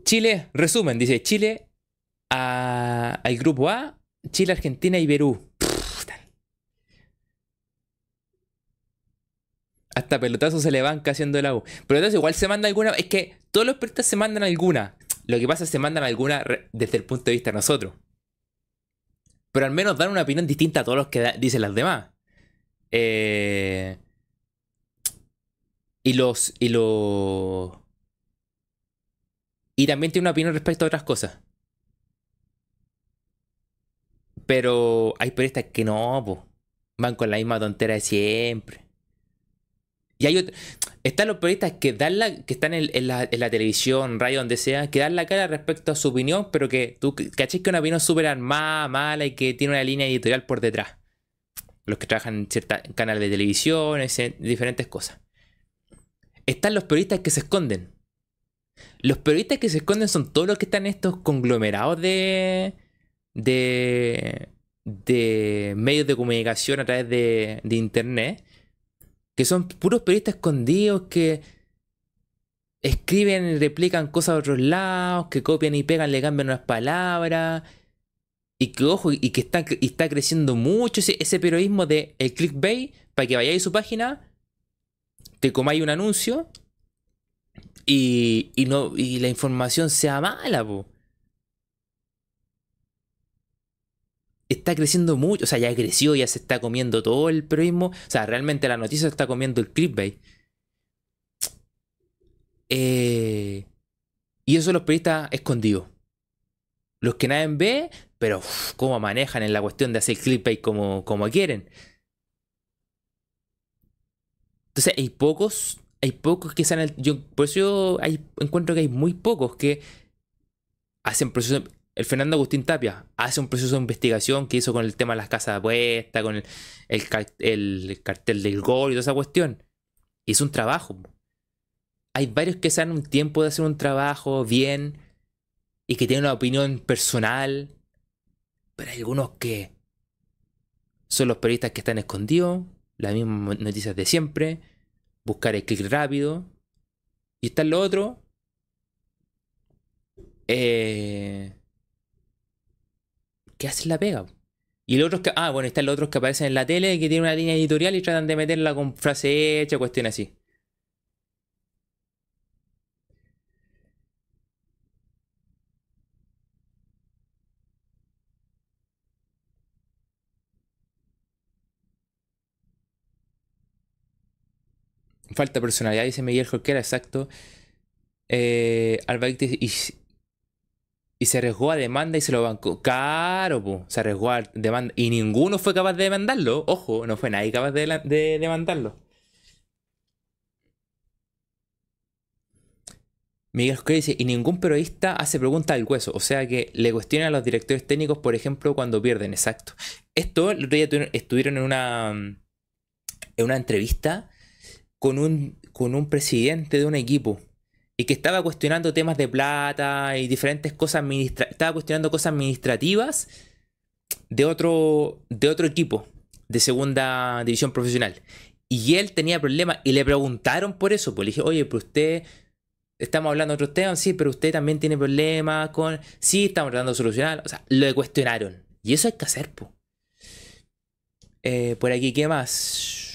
Chile, resumen, dice Chile al grupo A, Chile, Argentina y Perú. Hasta pelotazo se le banca haciendo el agua. Entonces igual se manda alguna. Es que todos los periodistas se mandan alguna. Lo que pasa es que se mandan alguna desde el punto de vista de nosotros. Pero al menos dan una opinión distinta a todos los que dicen las demás. Eh, y los. Y los. Y también tiene una opinión respecto a otras cosas. Pero hay periodistas que no, van con la misma tontera de siempre. Y hay otros. Están los periodistas que dan la, que están en, la, televisión, radio, donde sea, que dan la cara respecto a su opinión, pero que tú caché que una opinión súper armada, mala y que tiene una línea editorial por detrás. Los que trabajan en ciertos canales de televisión, en diferentes cosas. Están los periodistas que se esconden. Los periodistas que se esconden son todos los que están en estos conglomerados de. de. de medios de comunicación a través de, de internet. Que son puros periodistas escondidos que escriben y replican cosas de otros lados, que copian y pegan, le cambian unas palabras. Y que, ojo, y que está, está creciendo mucho ese, ese periodismo de el clickbait para que vayáis a su página, te comáis un anuncio y, no, y la información sea mala. Está creciendo mucho, o sea, ya creció, ya se está comiendo todo el periodismo. O sea, realmente la noticia está comiendo el clickbait. Eh, y eso los periodistas escondidos. Los que nadie ve, pero cómo manejan en la cuestión de hacer clickbait como, como quieren. Entonces hay pocos hay pocos que salen. Yo, por eso yo encuentro que hay muy pocos que hacen proceso. El Fernando Agustín Tapia hace un proceso de investigación que hizo con el tema de las casas de apuestas, con el, el, cartel del gol y toda esa cuestión. Hizo un trabajo. Hay varios que se dan un tiempo de hacer un trabajo bien y que tienen una opinión personal. Pero hay algunos que son los periodistas que están escondidos, las mismas noticias de siempre buscar el clic rápido. Y está lo otro. Eh, que hacen la pega. Y los otros que. Ah, bueno, están los otros que aparecen en la tele que tienen una línea editorial y tratan de meterla con frase hecha, cuestión así. Falta personalidad, dice Miguel Jorquera, exacto. Eh, y, Y se arriesgó a demanda y se lo bancó. Caro. Se arriesgó a demanda. Y ninguno fue capaz de demandarlo. Ojo, no fue nadie capaz de, de demandarlo. Miguel Oscar dice, y ningún periodista hace preguntas al hueso, o sea que le cuestionan a los directores técnicos, por ejemplo, cuando pierden, exacto. Esto, el otro estuvieron en una, en una entrevista con un, con un presidente de un equipo y que estaba cuestionando temas de plata y diferentes cosas estaba cuestionando cosas administrativas de otro, de otro equipo de segunda división profesional. Y él tenía problemas y le preguntaron por eso, pues le dije, oye, pero usted Estamos hablando de otros temas, sí, pero usted también tiene problemas con. Sí, estamos tratando de solucionar. O sea, lo cuestionaron. Y eso hay que hacer, po. Eh, por aquí, ¿qué más?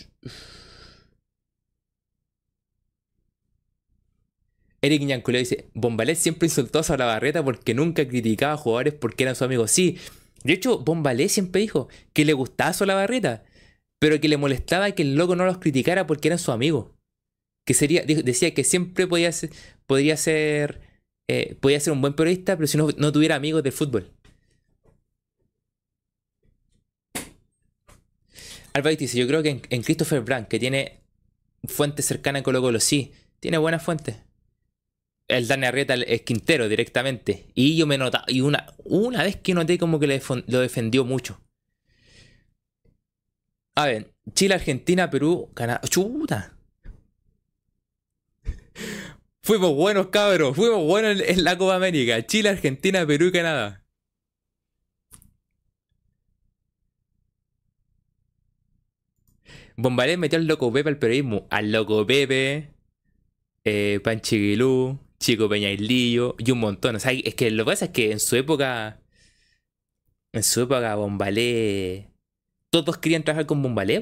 Eric Ñanculo dice: Bombalet siempre insultó a la barreta porque nunca criticaba a jugadores porque eran su amigo. Sí, de hecho, Bombalé siempre dijo que le gustaba a la barreta, pero que le molestaba que el loco no los criticara porque eran su amigo que sería, decía que siempre podía ser, ser, eh, podía ser un buen periodista, pero si no, no tuviera amigos de fútbol. Alba dice, yo creo que en, Christopher Brand, que tiene fuentes cercanas con Colo Colo, sí, tiene buenas fuentes. El Dani Arrieta es Quintero directamente. Y yo me notaba, y una, una vez que noté como que lo defendió mucho. A ver, Chile, Argentina, Perú, Canadá. ¡Chuta! (laughs) Fuimos buenos, cabros. Fuimos buenos en, la Copa América. Chile, Argentina, Perú y Canadá. Bombalé metió al loco Pepe al periodismo. Al loco Pepe, eh, Panchiguilú, Chico Peñailillo y un montón. O sea, es que lo que pasa es que en su época. En su época, Bombalé. Todos querían trabajar con Bombalé,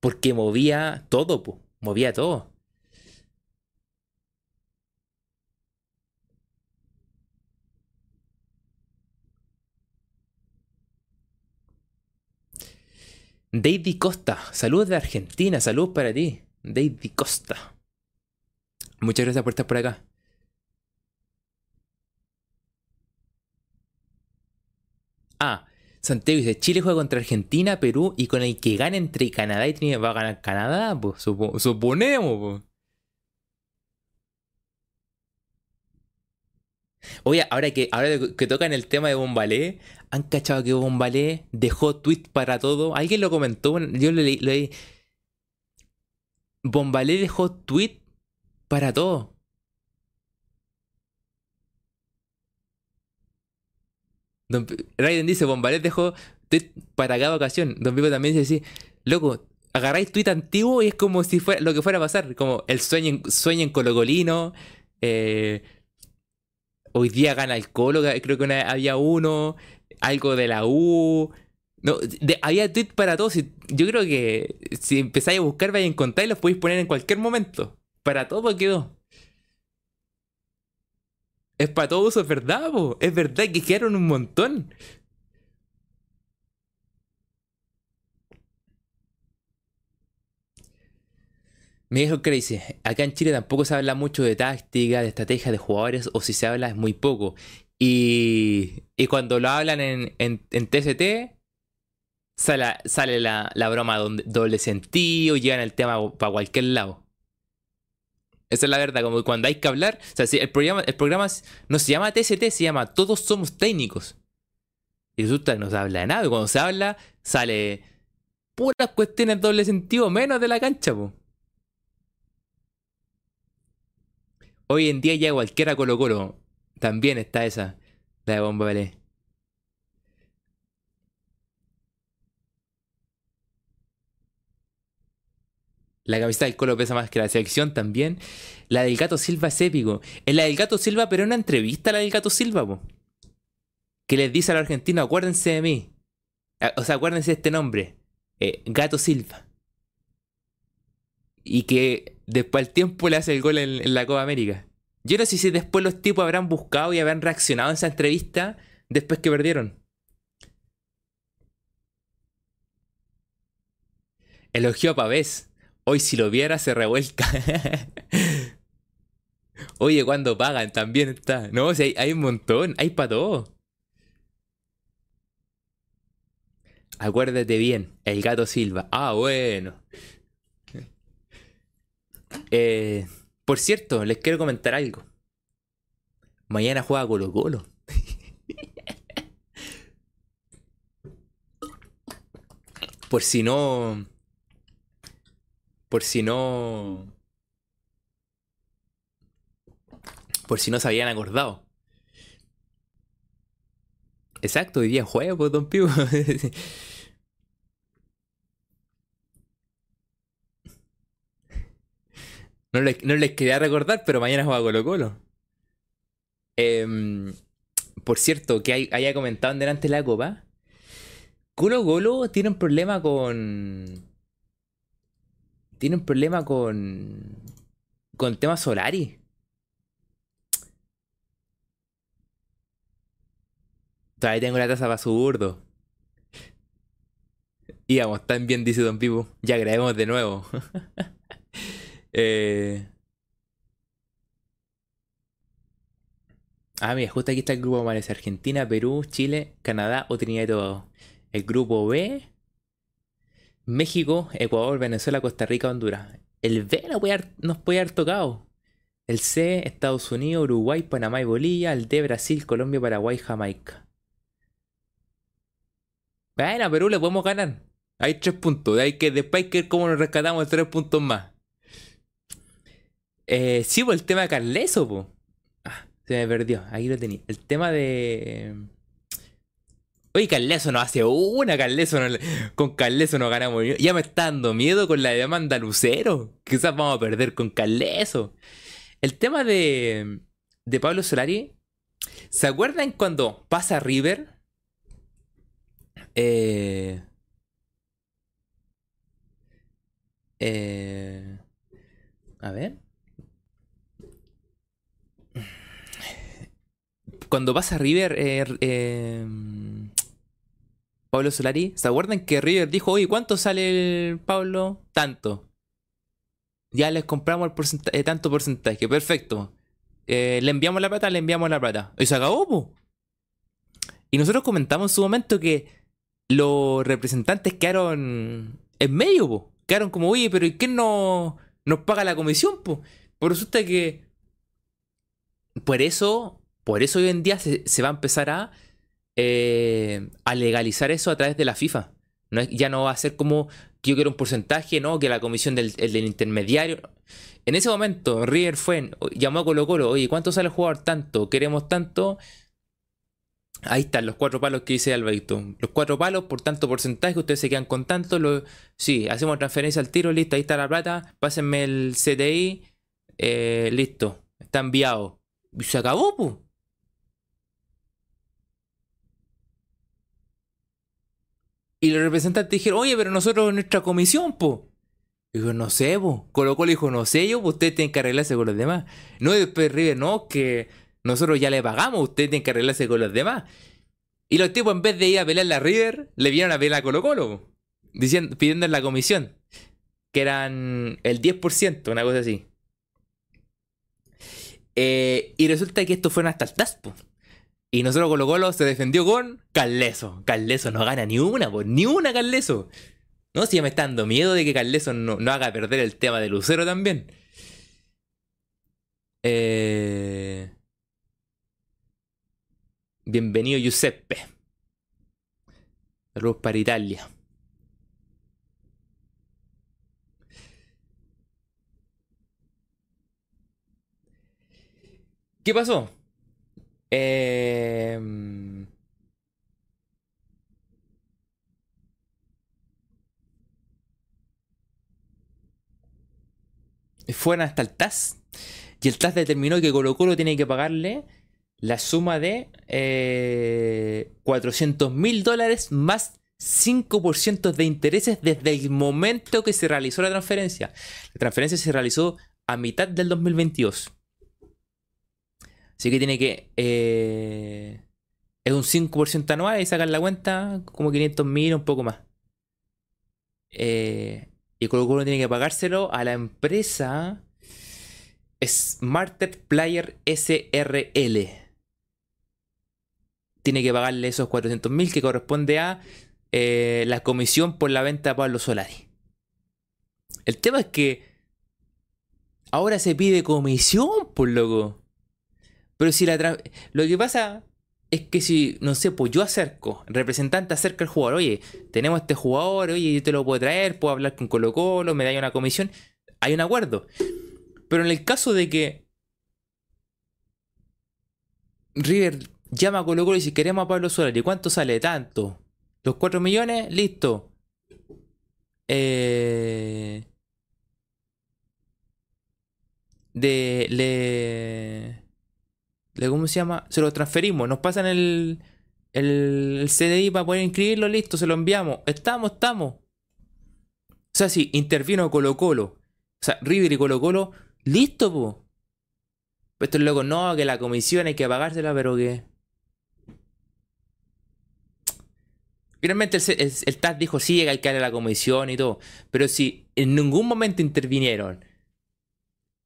porque movía todo, po. movía todo. David Costa, saludos de Argentina, saludos para ti. David Costa. Muchas gracias por estar por acá. Ah, Santiago dice, Chile juega contra Argentina, Perú y con el que gane entre Canadá y Trinidad va a ganar Canadá, pues suponemos. Pues. Oye, ahora que, ahora que tocan el tema de Bombalé, ¿han cachado que Bombalé dejó tweet para todo? Alguien lo comentó, yo lo leí. Bombalé dejó tweet para todo. Raiden dice, Bombalé dejó tweet para cada ocasión. Don Pipo también dice así, loco, agarráis tweet antiguo y es como si fuera lo que fuera a pasar. Como el sueño, sueño en Colocolino, eh, Hoy día gana el Colo, creo que había uno, algo de la U. No, había tweets para todos. yo creo que si empezáis a buscar, vais a encontrar y los podéis poner en cualquier momento. Para todo quedó. Es para todo uso, es verdad, es verdad que quedaron un montón. Me dijo Crazy, acá en Chile tampoco se habla mucho de táctica, de estrategia de jugadores, o si se habla es muy poco. Y, y cuando lo hablan en, en, TCT, sale, sale la, broma doble sentido, llegan el tema para cualquier lado. Esa es la verdad, como cuando hay que hablar, o sea, si el programa, el programa no se llama TCT, se llama Todos Somos Técnicos. Y resulta que no se habla de nada, y cuando se habla, sale puras cuestiones doble sentido, menos de la cancha, po. Hoy en día ya cualquiera Colo Colo. También está esa, la de Bomba Belé. La camiseta del Colo pesa más que la selección también. La del Gato Silva es épico. Es la del Gato Silva, pero en una entrevista la del Gato Silva, po. Que les dice a los argentinos, acuérdense de mí. O sea, acuérdense de este nombre. Eh, Gato Silva. Y que después al tiempo le hace el gol en, la Copa América. Yo no sé si después los tipos habrán buscado y habrán reaccionado en esa entrevista después que perdieron. Elogió a Pavés. Hoy si lo viera se revuelca. (laughs) Oye, cuando pagan también está. No, hay un montón, hay para todo. Acuérdate bien, el gato Silva. Ah, bueno. Eh, por cierto, les quiero comentar algo. Mañana juega Colo Colo. (laughs) por si no. Por si no. Por si no se habían acordado. Exacto, hoy día juega, pues, Don Pivo. (laughs) no, les, no les quería recordar, pero mañana juega Colo Colo. Em, por cierto, que hay, haya comentado en delante de la copa. Colo Colo tiene un problema con. Tiene un problema con. Con el tema Solari. Todavía tengo la taza para zurdo. Íbamos tan bien, dice Don Pipo. Ya grabemos de nuevo. (laughs) eh. Ah, mira, justo aquí está el grupo Mares. Argentina, Perú, Chile, Canadá o Trinidad y Tobago. El grupo B. México, Ecuador, Venezuela, Costa Rica, Honduras. El B nos puede haber, tocado. El C, Estados Unidos, Uruguay, Panamá y Bolivia. El D, Brasil, Colombia, Paraguay, Jamaica. Bueno, a Perú le podemos ganar. Hay tres puntos. Hay que, después hay que ver cómo nos rescatamos tres puntos más. Eh, sí, pues el tema de Carleso, pues. Ah, se me perdió. Ahí lo tenía. El tema de. Oye, Carleso no hace una, Carleso con Carleso no ganamos. Ya me está dando miedo con la demanda Lucero. Quizás vamos a perder con Carleso. El tema de, de Pablo Solari. ¿Se acuerdan cuando pasa River? Eh, eh, a ver. Cuando pasa River, eh, eh, Pablo Solari, ¿se acuerdan que River dijo, oye, ¿cuánto sale el Pablo? Tanto. Ya les compramos el tanto porcentaje, perfecto. le enviamos la plata, le enviamos la plata. Y se acabó, Y nosotros comentamos en su momento que los representantes quedaron en medio, po. Quedaron como, oye, pero ¿y quién no, nos paga la comisión, po? Por resulta que. Por eso, por eso hoy en día se, va a empezar a, eh, a legalizar eso a través de la FIFA. Ya no va a ser como que yo quiero un porcentaje, ¿no? Que la comisión del, del intermediario. En ese momento, River fue, llamó a Colo Colo, oye, ¿cuánto sale el jugador? Tanto, queremos tanto. Ahí están los cuatro palos que dice Alberto. Los cuatro palos por tanto porcentaje, ustedes se quedan con tanto. Lo, sí, hacemos transferencia al tiro, listo, ahí está la plata. Pásenme el CTI, eh, listo, está enviado. Y se acabó, pues. Y los representantes dijeron, oye, pero nosotros nuestra comisión, pues. Dijo, no sé, pues. Colocó le dijo, no sé yo, pues ustedes tienen que arreglarse con los demás. No, y después River, no, que nosotros ya le pagamos, ustedes tienen que arreglarse con los demás. Y los tipos, en vez de ir a pelear la River, le vieron a pelear a Colo Colo. Diciendo, pidiendo en la comisión. Que eran el 10%, una cosa así. Eh, y resulta que esto fue hasta el TASPO. Y nosotros Colo Colo se defendió con Carleso. Carleso no gana ni una, ni una Carleso. No, si ya me está dando miedo de que Carleso no, no haga perder el tema de Lucero también. Eh... Bienvenido Giuseppe. Saludos para Italia. ¿Qué pasó? Eh... Fueron hasta el TAS. Y el TAS determinó que Colo Colo tiene que pagarle la suma de 400 eh, mil dólares más 5% de intereses desde el momento que se realizó la transferencia. La transferencia se realizó a mitad del 2022. Así que tiene que... Eh, es un 5% anual y sacar la cuenta como 500 mil, un poco más. Eh, y Colo Colo tiene que pagárselo a la empresa Smarter Player SRL. Tiene que pagarle esos 400 mil que corresponde a eh, la comisión por la venta a Pablo Solari. El tema es que ahora se pide comisión, por loco. Pero si la... Lo que pasa es que si, no sé, pues yo acerco, representante acerca al jugador, oye, tenemos este jugador, oye, yo te lo puedo traer, puedo hablar con Colo Colo, me da una comisión, hay un acuerdo. Pero en el caso de que River llama a Colo Colo y si queremos a Pablo Solari, ¿cuánto sale? Tanto. Los 4 millones, listo. Eh... De... Le ¿Cómo se llama? Se lo transferimos, nos pasan el, el, CDI para poder inscribirlo, listo, se lo enviamos. Estamos, estamos. O sea, si intervino Colo Colo, o sea, River y Colo Colo, listo, po. Pero estos locos, no, que la comisión hay que pagársela, pero que. Finalmente el, el, TAS dijo sí, hay que darle la comisión y todo. Pero si en ningún momento intervinieron,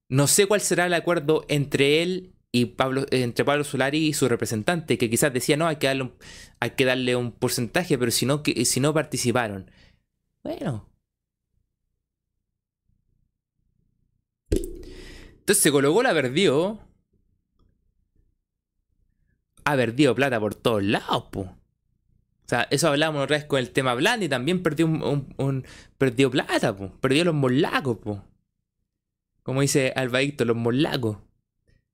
no sé cuál será el acuerdo entre él y Pablo, entre Pablo Solari y su representante, que quizás decía, no, hay que darle un, hay que darle un porcentaje, pero si no, que, si no participaron. Bueno. Entonces se colocó la perdió. Ha perdido plata por todos lados, po. O sea, eso hablábamos otra vez con el tema Blandi, también perdió un, perdió plata, po. Perdió los molacos, po. Como dice Albaito, los molacos.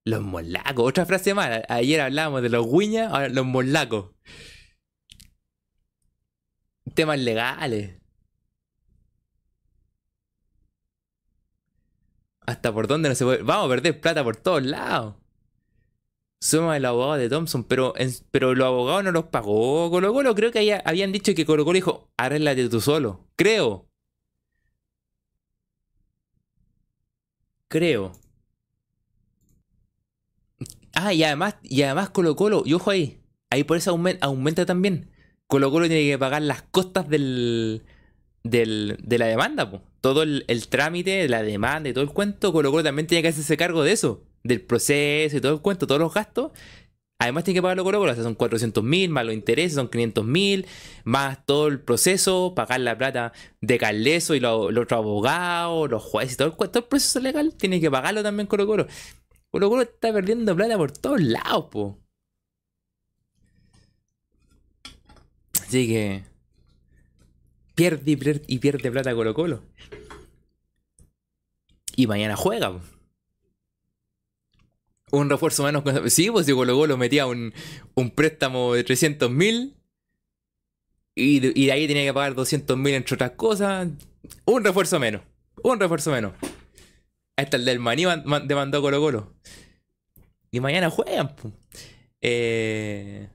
Los molacos, otra frase más. Ayer hablábamos de los guiñas, ahora los molacos. Temas legales. Hasta por dónde no se puede. Vamos a perder plata por todos lados. Somos el abogado de Thompson, pero, pero los abogados no los pagó Colo Colo. Creo que habían dicho que Colo Colo dijo, arréglate tú solo. Creo. Creo. Ah, y además, y además Colo Colo, y ojo ahí, ahí por eso aumenta, también. Colo Colo tiene que pagar las costas del, del de la demanda, po. todo el, trámite la demanda y todo el cuento, Colo Colo también tiene que hacerse cargo de eso, del proceso y todo el cuento, todos los gastos. Además tiene que pagarlo Colo Colo, o sea, son 400 mil, más los intereses son 500 mil, más todo el proceso, pagar la plata de Carleso y los, los otros abogados, los jueces y todo el, todo el proceso legal, tiene que pagarlo también Colo Colo. Colo Colo está perdiendo plata por todos lados, po. Así que. Pierde y pierde, plata Colo Colo. Y mañana juega. Po. Un refuerzo menos. Sí, pues si Colo Colo metía un, un préstamo de 300 mil. Y, y, de ahí tenía que pagar 200 mil entre otras cosas. Un refuerzo menos. Un refuerzo menos. Hasta el del Maní demandó Colo Colo. Y mañana juegan. Eh...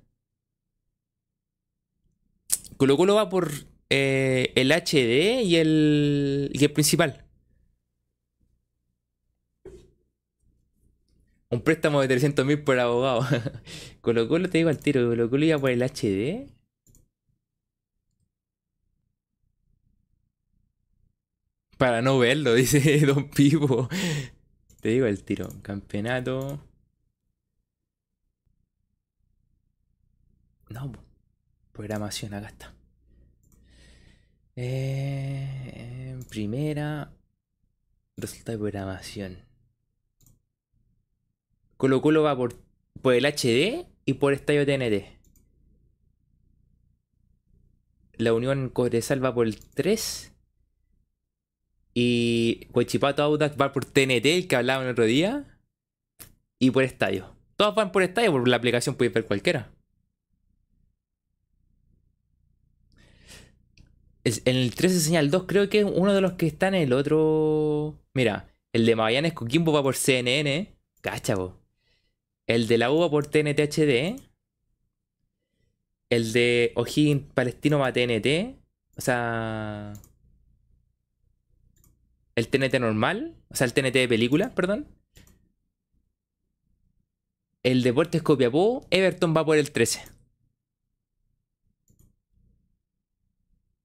Colo Colo va por eh, el HD y el, y el principal. Un préstamo de 300 mil por abogado. (laughs) Colo Colo te digo al tiro. Colo Colo iba por el HD. Para no verlo, (laughs) dice Don Pipo. Te digo el tiro. Campeonato. No, programación, acá está. Eh, primera. Resulta de programación. Colo Colo va por, por el HD y por estadio TNT. La Unión Cobresal va por el 3. Y Huachipato Audax va por TNT, el que hablaba el otro día. Y por estadio. Todos van por estadio, por la aplicación puede ver cualquiera. en el 13 señal 2 creo que es uno de los que está en el otro... Mira, el de Magallanes Coquimbo va por CNN. Cacha, El de la U va por TNT-HD. El de O'Higgins Palestino va TNT. O sea... El TNT normal. O sea, el TNT de película, perdón. El Deportes Copiapó, Everton va por el 13.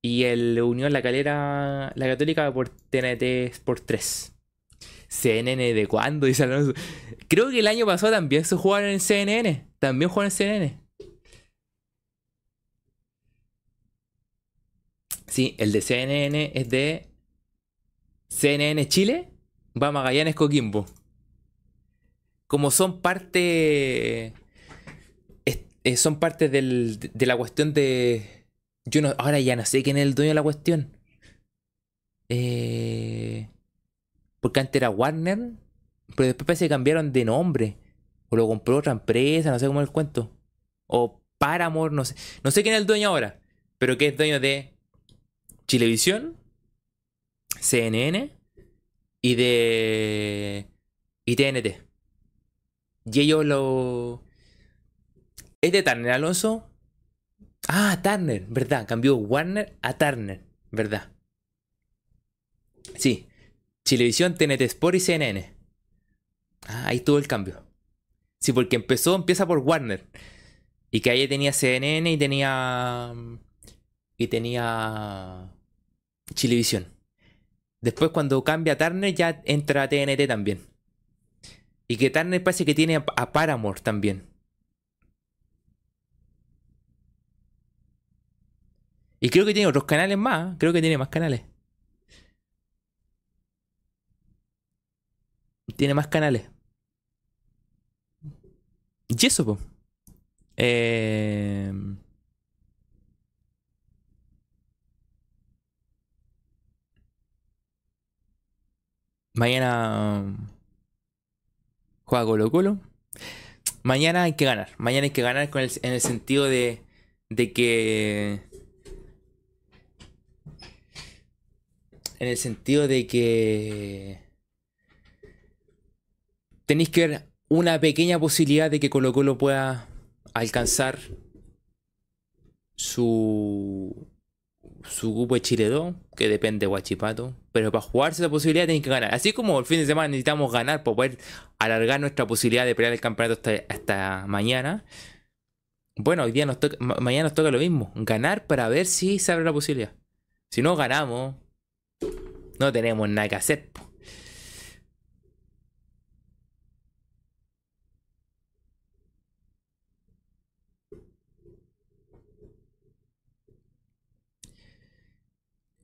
Y el Unión La Calera, la Católica por TNT por 3. CNN de cuándo, dice Alonso. Creo que el año pasado también se jugaron en CNN. También jugaron en CNN. Sí, el de CNN es de CNN Chile, va Magallanes Coquimbo. Como son parte. Eh, son parte de la cuestión de. Yo no. Ahora ya no sé quién es el dueño de la cuestión. Eh, porque antes era Warner. Pero después parece que cambiaron de nombre. O lo compró otra empresa, no sé cómo es el cuento. O Paramore, no sé. No sé quién es el dueño ahora. Pero que es dueño de Chilevisión, CNN y de. y TNT. Y ellos lo. ¿Es de Turner Alonso? Ah, Turner, ¿verdad? Cambió Warner a Turner, ¿verdad? Sí. Chilevisión, TNT Sport y CNN. Ah, ahí tuvo el cambio. Sí, porque empezó, empieza por Warner. Y que ahí tenía CNN y tenía. Y tenía. Chilevisión. Después cuando cambia a Turner ya entra a TNT también. Y que Turner parece que tiene a Paramore también. Y creo que tiene otros canales más. Creo que tiene más canales. Tiene más canales. Y eso. Eh... Mañana juega Colo Colo. Mañana hay que ganar. Mañana hay que ganar en el sentido de, de que... En el sentido de que... Tenéis que ver una pequeña posibilidad de que Colo Colo pueda alcanzar su su grupo de Chile 2, que depende de Guachipato. Pero para jugarse esa posibilidad tienen que ganar. Así como el fin de semana necesitamos ganar para poder alargar nuestra posibilidad de pelear el campeonato hasta, mañana. Bueno, hoy día nos toca, mañana nos toca lo mismo. Ganar para ver si se abre la posibilidad. Si no ganamos, no tenemos nada que hacer.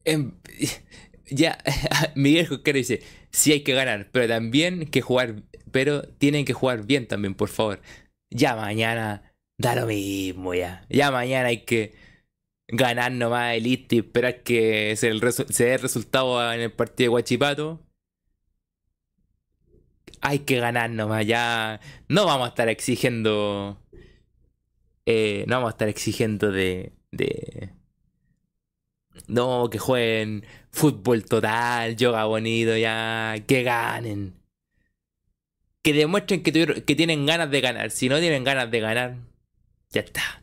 Em, (laughs) ya, (laughs) Miguel Josquero dice, sí hay que ganar, pero también que jugar, pero tienen que jugar bien también, por favor. Ya mañana da lo mismo ya. Ya mañana hay que ganar nomás el ISTI, esperar que se, dé el resultado en el partido de Guachipato. Hay que ganar nomás, ya no vamos a estar exigiendo... Eh, no vamos a estar exigiendo de no, que jueguen fútbol total, yoga bonito, ya, que ganen. Que demuestren que, tienen ganas de ganar. Si no tienen ganas de ganar, ya está.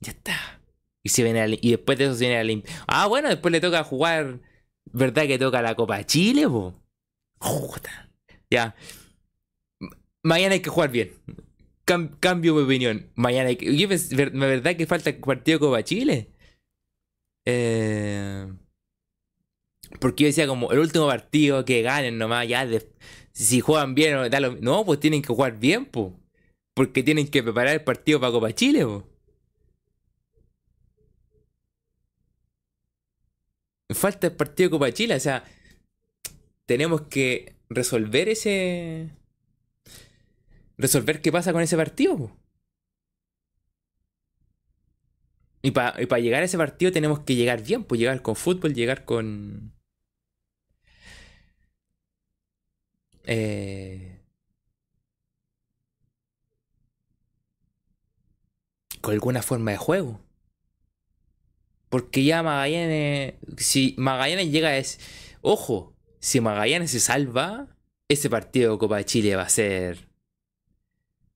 Ya está. Y, se viene y después de eso se viene la Ah, bueno, después le toca jugar. ¿Verdad que toca la Copa Chile, po? Ya. Mañana hay que jugar bien. cambio mi opinión. Mañana hay que. ¿Verdad que falta el partido Copa Chile? Eh, porque yo decía como el último partido que ganen nomás, ya si juegan bien no, pues tienen que jugar bien, pues. Porque tienen que preparar el partido para Copa Chile. Falta el partido de Copa Chile, o sea, tenemos que resolver ese... Resolver qué pasa con ese partido. Y para llegar a ese partido tenemos que llegar bien, pues llegar con fútbol, llegar con... Eh, con alguna forma de juego. Porque ya Magallanes, si Magallanes llega es, ojo, si Magallanes se salva, ese partido de Copa de Chile va a ser...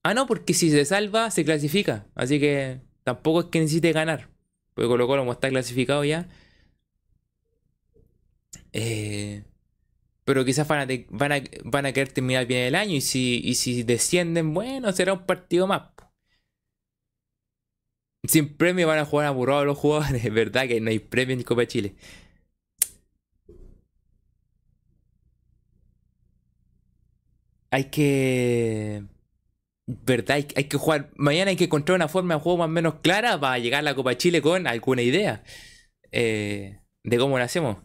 Ah, no, porque si se salva, se clasifica. Así que Tampoco es que necesite ganar. Porque Colo Colo como está clasificado ya. Eh, pero quizás van a, van, a, querer terminar bien el año. Y si, si descienden, bueno, será un partido más. Sin premio van a jugar aburrados los jugadores. (laughs) Es verdad que no hay premio en Copa Chile. hay que. ¿Verdad? Hay, que jugar. Mañana hay que encontrar una forma de juego más o menos clara para llegar a la Copa Chile con alguna idea eh, de cómo lo hacemos.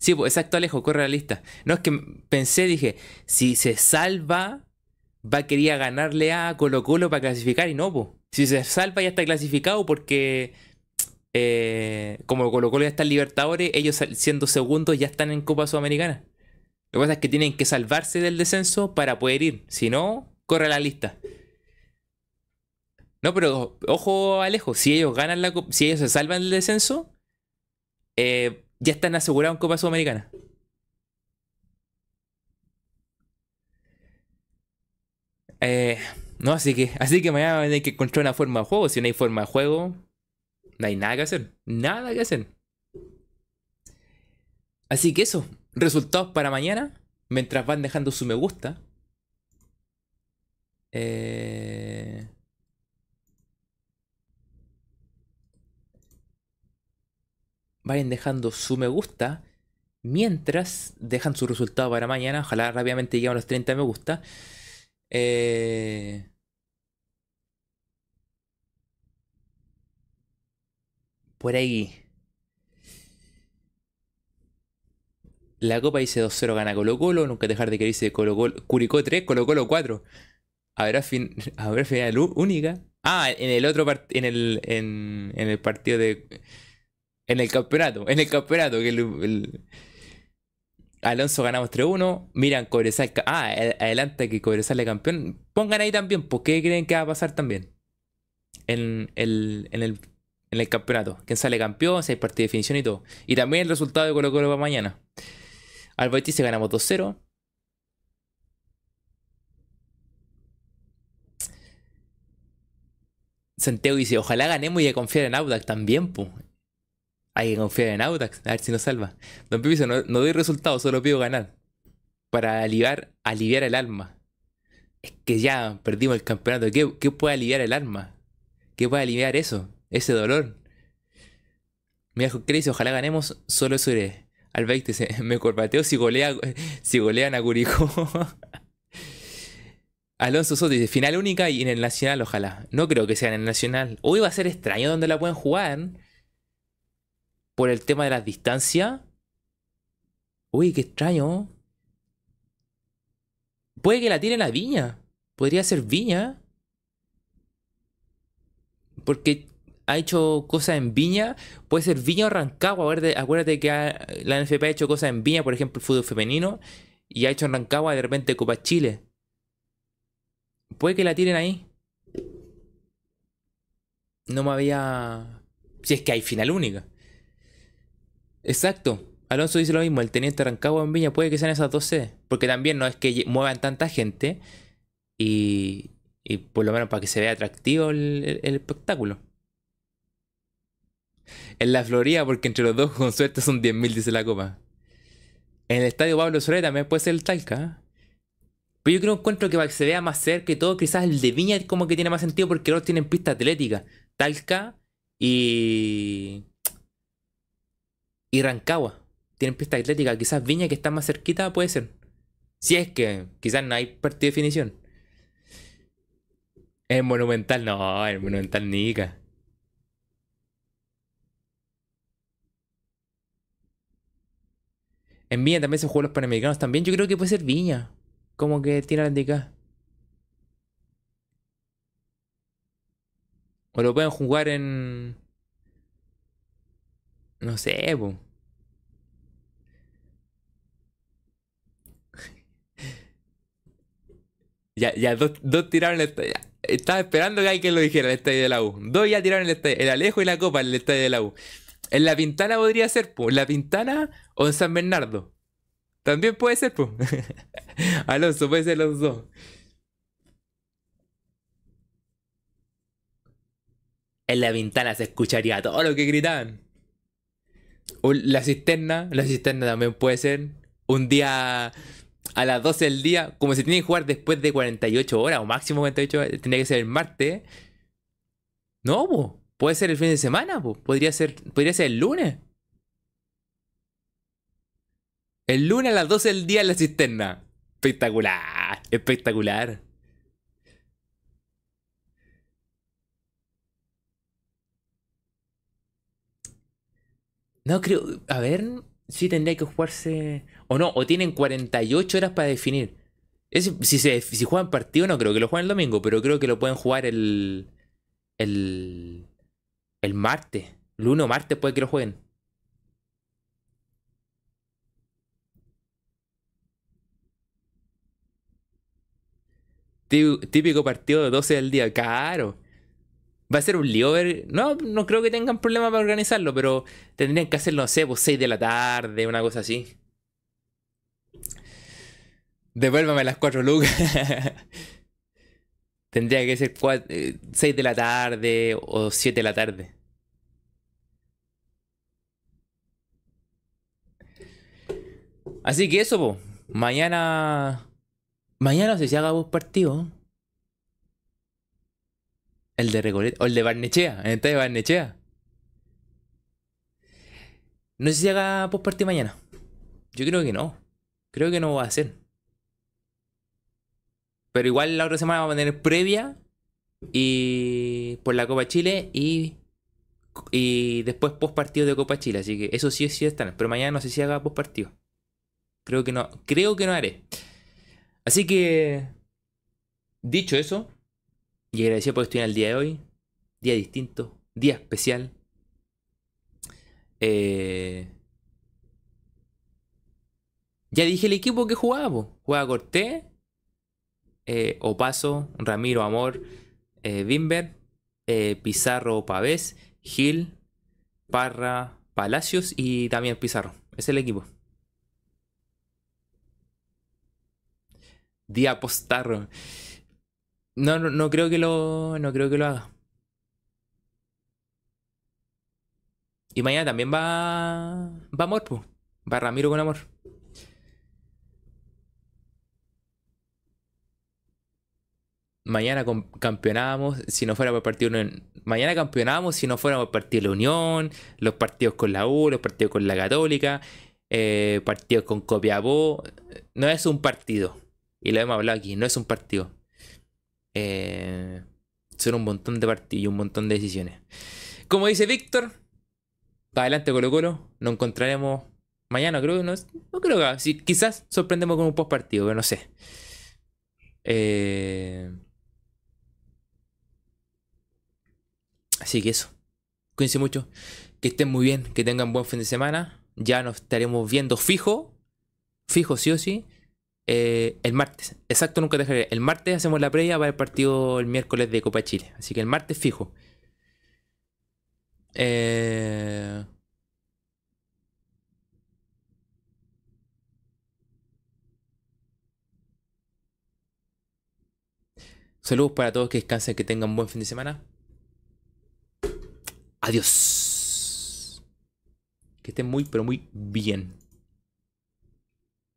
Sí, pues exacto, Alejo, corre la lista. No es que pensé, dije, si se salva, va a querer ganarle a Colo Colo para clasificar y no, pues. Si se salva ya está clasificado porque eh, como Colo Colo ya está en Libertadores, ellos siendo segundos ya están en Copa Sudamericana. Lo que pasa es que tienen que salvarse del descenso para poder ir. Si no, corre la lista. No, pero ojo Alejo, si ellos ganan la si ellos se salvan del descenso, eh, ya están asegurados en Copa Sudamericana. Eh, no, así que, así que mañana hay que encontrar una forma de juego. Si no hay forma de juego, no hay nada que hacer. Nada que hacer. Así que eso. Resultados para mañana. Mientras van dejando su me gusta. Eh... Vayan dejando su me gusta. Mientras dejan su resultado para mañana. Ojalá rápidamente lleguen a los 30 me gusta. Eh... Por ahí. La Copa dice 2-0 gana Colo Colo. Nunca dejar de que dice Colo Colo. Curicó 3, Colo Colo 4. Habrá, fin, habrá final única. Ah, en el otro en el, en, el partido de. En el campeonato. En el campeonato. Que Alonso ganamos 3-1. Miran Cobresal. Ah, adelante que Cobresal es campeón. Pongan ahí también. ¿Por qué creen que va a pasar también? En el, en el en el campeonato. Quién sale campeón, si hay de definición y todo. Y también el resultado de Colo Colo para mañana. Al se ganamos 2-0. Santiago dice, ojalá ganemos y que confiar en Audax también, pues. Hay que confiar en Audax, a ver si nos salva. Don Pipiso, no, doy resultados, solo pido ganar. Para aliviar, aliviar el alma. Es que ya perdimos el campeonato. ¿Qué, qué puede aliviar el alma? ¿Qué puede aliviar eso? ese dolor. Mira, ¿qué dice? Ojalá ganemos, solo eso iré. Al dice, (laughs) me corbateo si, golea, si golean a Curicó. (laughs) Alonso Soto dice, final única y en el Nacional, ojalá. No creo que sea en el Nacional. Hoy va a ser extraño donde la pueden jugar. Por el tema de las distancias. Uy, qué extraño. Puede que la tiren a Viña. Podría ser Viña. Porque ha hecho cosas en Viña, puede ser Viña o Rancagua. Acuérdate, que la NFP ha hecho cosas en Viña, por ejemplo, el fútbol femenino, y ha hecho en Rancagua de repente Copa Chile. Puede que la tiren ahí. No me había. Si es que hay final única. Exacto. Alonso dice lo mismo, el teniente Rancagua en Viña puede que sean esas dos sedes. Porque también no es que muevan tanta gente y, y por lo menos para que se vea atractivo el espectáculo. En la Florida, porque entre los dos con suerte son 10.000, dice la copa. En el estadio Pablo Soler también puede ser el Talca. Pero yo creo que encuentro que para que se vea más cerca y todo, quizás el de Viña como que tiene más sentido porque los tienen pista atlética. Talca y. y Rancagua. Tienen pista atlética. Quizás Viña que está más cerquita puede ser. Si es que quizás no hay partido de definición. Es monumental, no, es monumental nica. En Viña también se juegan los Panamericanos también. Yo creo que puede ser Viña. Como que tiene la indicada. O lo pueden jugar en. No sé, po. (laughs) Ya, ya, dos, tiraron el estadio. Estaba esperando que alguien lo dijera, el estadio de la U. Dos ya tiraron el estadio, el Alejo y la Copa, el estadio de la U. En La Pintana podría ser, pues. La Pintana o en San Bernardo. También puede ser, pues. (laughs) Alonso, puede ser los dos. En La Pintana se escucharía todo lo que gritaban. La cisterna, la cisterna también puede ser. Un día a las 12 del día, como se tiene que jugar después de 48 horas o máximo 48 horas, tendría que ser el martes. No, pues. Puede ser el fin de semana, Podría ser, podría ser el lunes. El lunes a las 12 del día en la cisterna. Espectacular. Espectacular. No creo. A ver. Sí tendría que jugarse. O no, o tienen 48 horas para definir. si, se, si juegan partido, no creo que lo jueguen el domingo, pero creo que lo pueden jugar el. El. El martes. El 1 martes puede que lo jueguen. Típico partido de 12 del día, caro. Va a ser un lío ver. No, no creo que tengan problema para organizarlo, pero tendrían que hacerlo, no sé, pues 6 de la tarde, una cosa así. Devuélvame las 4 lucas. (laughs) Tendría que ser 6 eh, de la tarde o 7 de la tarde. Así que eso, pues. Mañana. Mañana sé si haga vos partido. El de Recoleta. O el de Barnechea. El de Barnechea. No sé si haga post partido mañana. Yo creo que no. Creo que no va a hacer. Pero igual la otra semana va a tener previa. Y. Por la Copa Chile. Y. Y después post partido de Copa Chile. Así que eso sí, sí están. Pero mañana no sé si haga post partido. Creo que no. Creo que no haré. Así que. Dicho eso. Y agradecido por en el día de hoy. Día distinto. Día especial. Eh, ya dije el equipo que jugaba. Juega Cortés. Eh, Opaso. Ramiro Amor. Eh, Bimber. Eh, Pizarro Pavés. Gil. Parra. Palacios. Y también Pizarro. Es el equipo. Día postarro. No, no, no creo que lo. No creo que lo haga. Y mañana también va. Va Amor, pues. Va Ramiro con amor. Mañana campeonábamos si no fuera por partido Mañana campeonábamos si no fuera por partido de la Unión, los partidos con la U, los partidos con la Católica, eh, partidos con Copiapó. No es un partido. Y lo hemos hablado aquí, no es un partido. Eh, son un montón de partidos y un montón de decisiones. Como dice Víctor, adelante Colo Colo, nos encontraremos mañana, creo que no, no creo que si, quizás sorprendemos con un post partido, pero no sé. Eh, así que eso. Cuídense mucho. Que estén muy bien, que tengan buen fin de semana. Ya nos estaremos viendo fijo. Fijo sí o sí. Eh, el martes, exacto, nunca dejaré. El martes hacemos la previa para el partido el miércoles de Copa Chile. Así que el martes fijo. Eh, saludos para todos que descansen, que tengan un buen fin de semana. Adiós. Que estén muy, pero muy bien.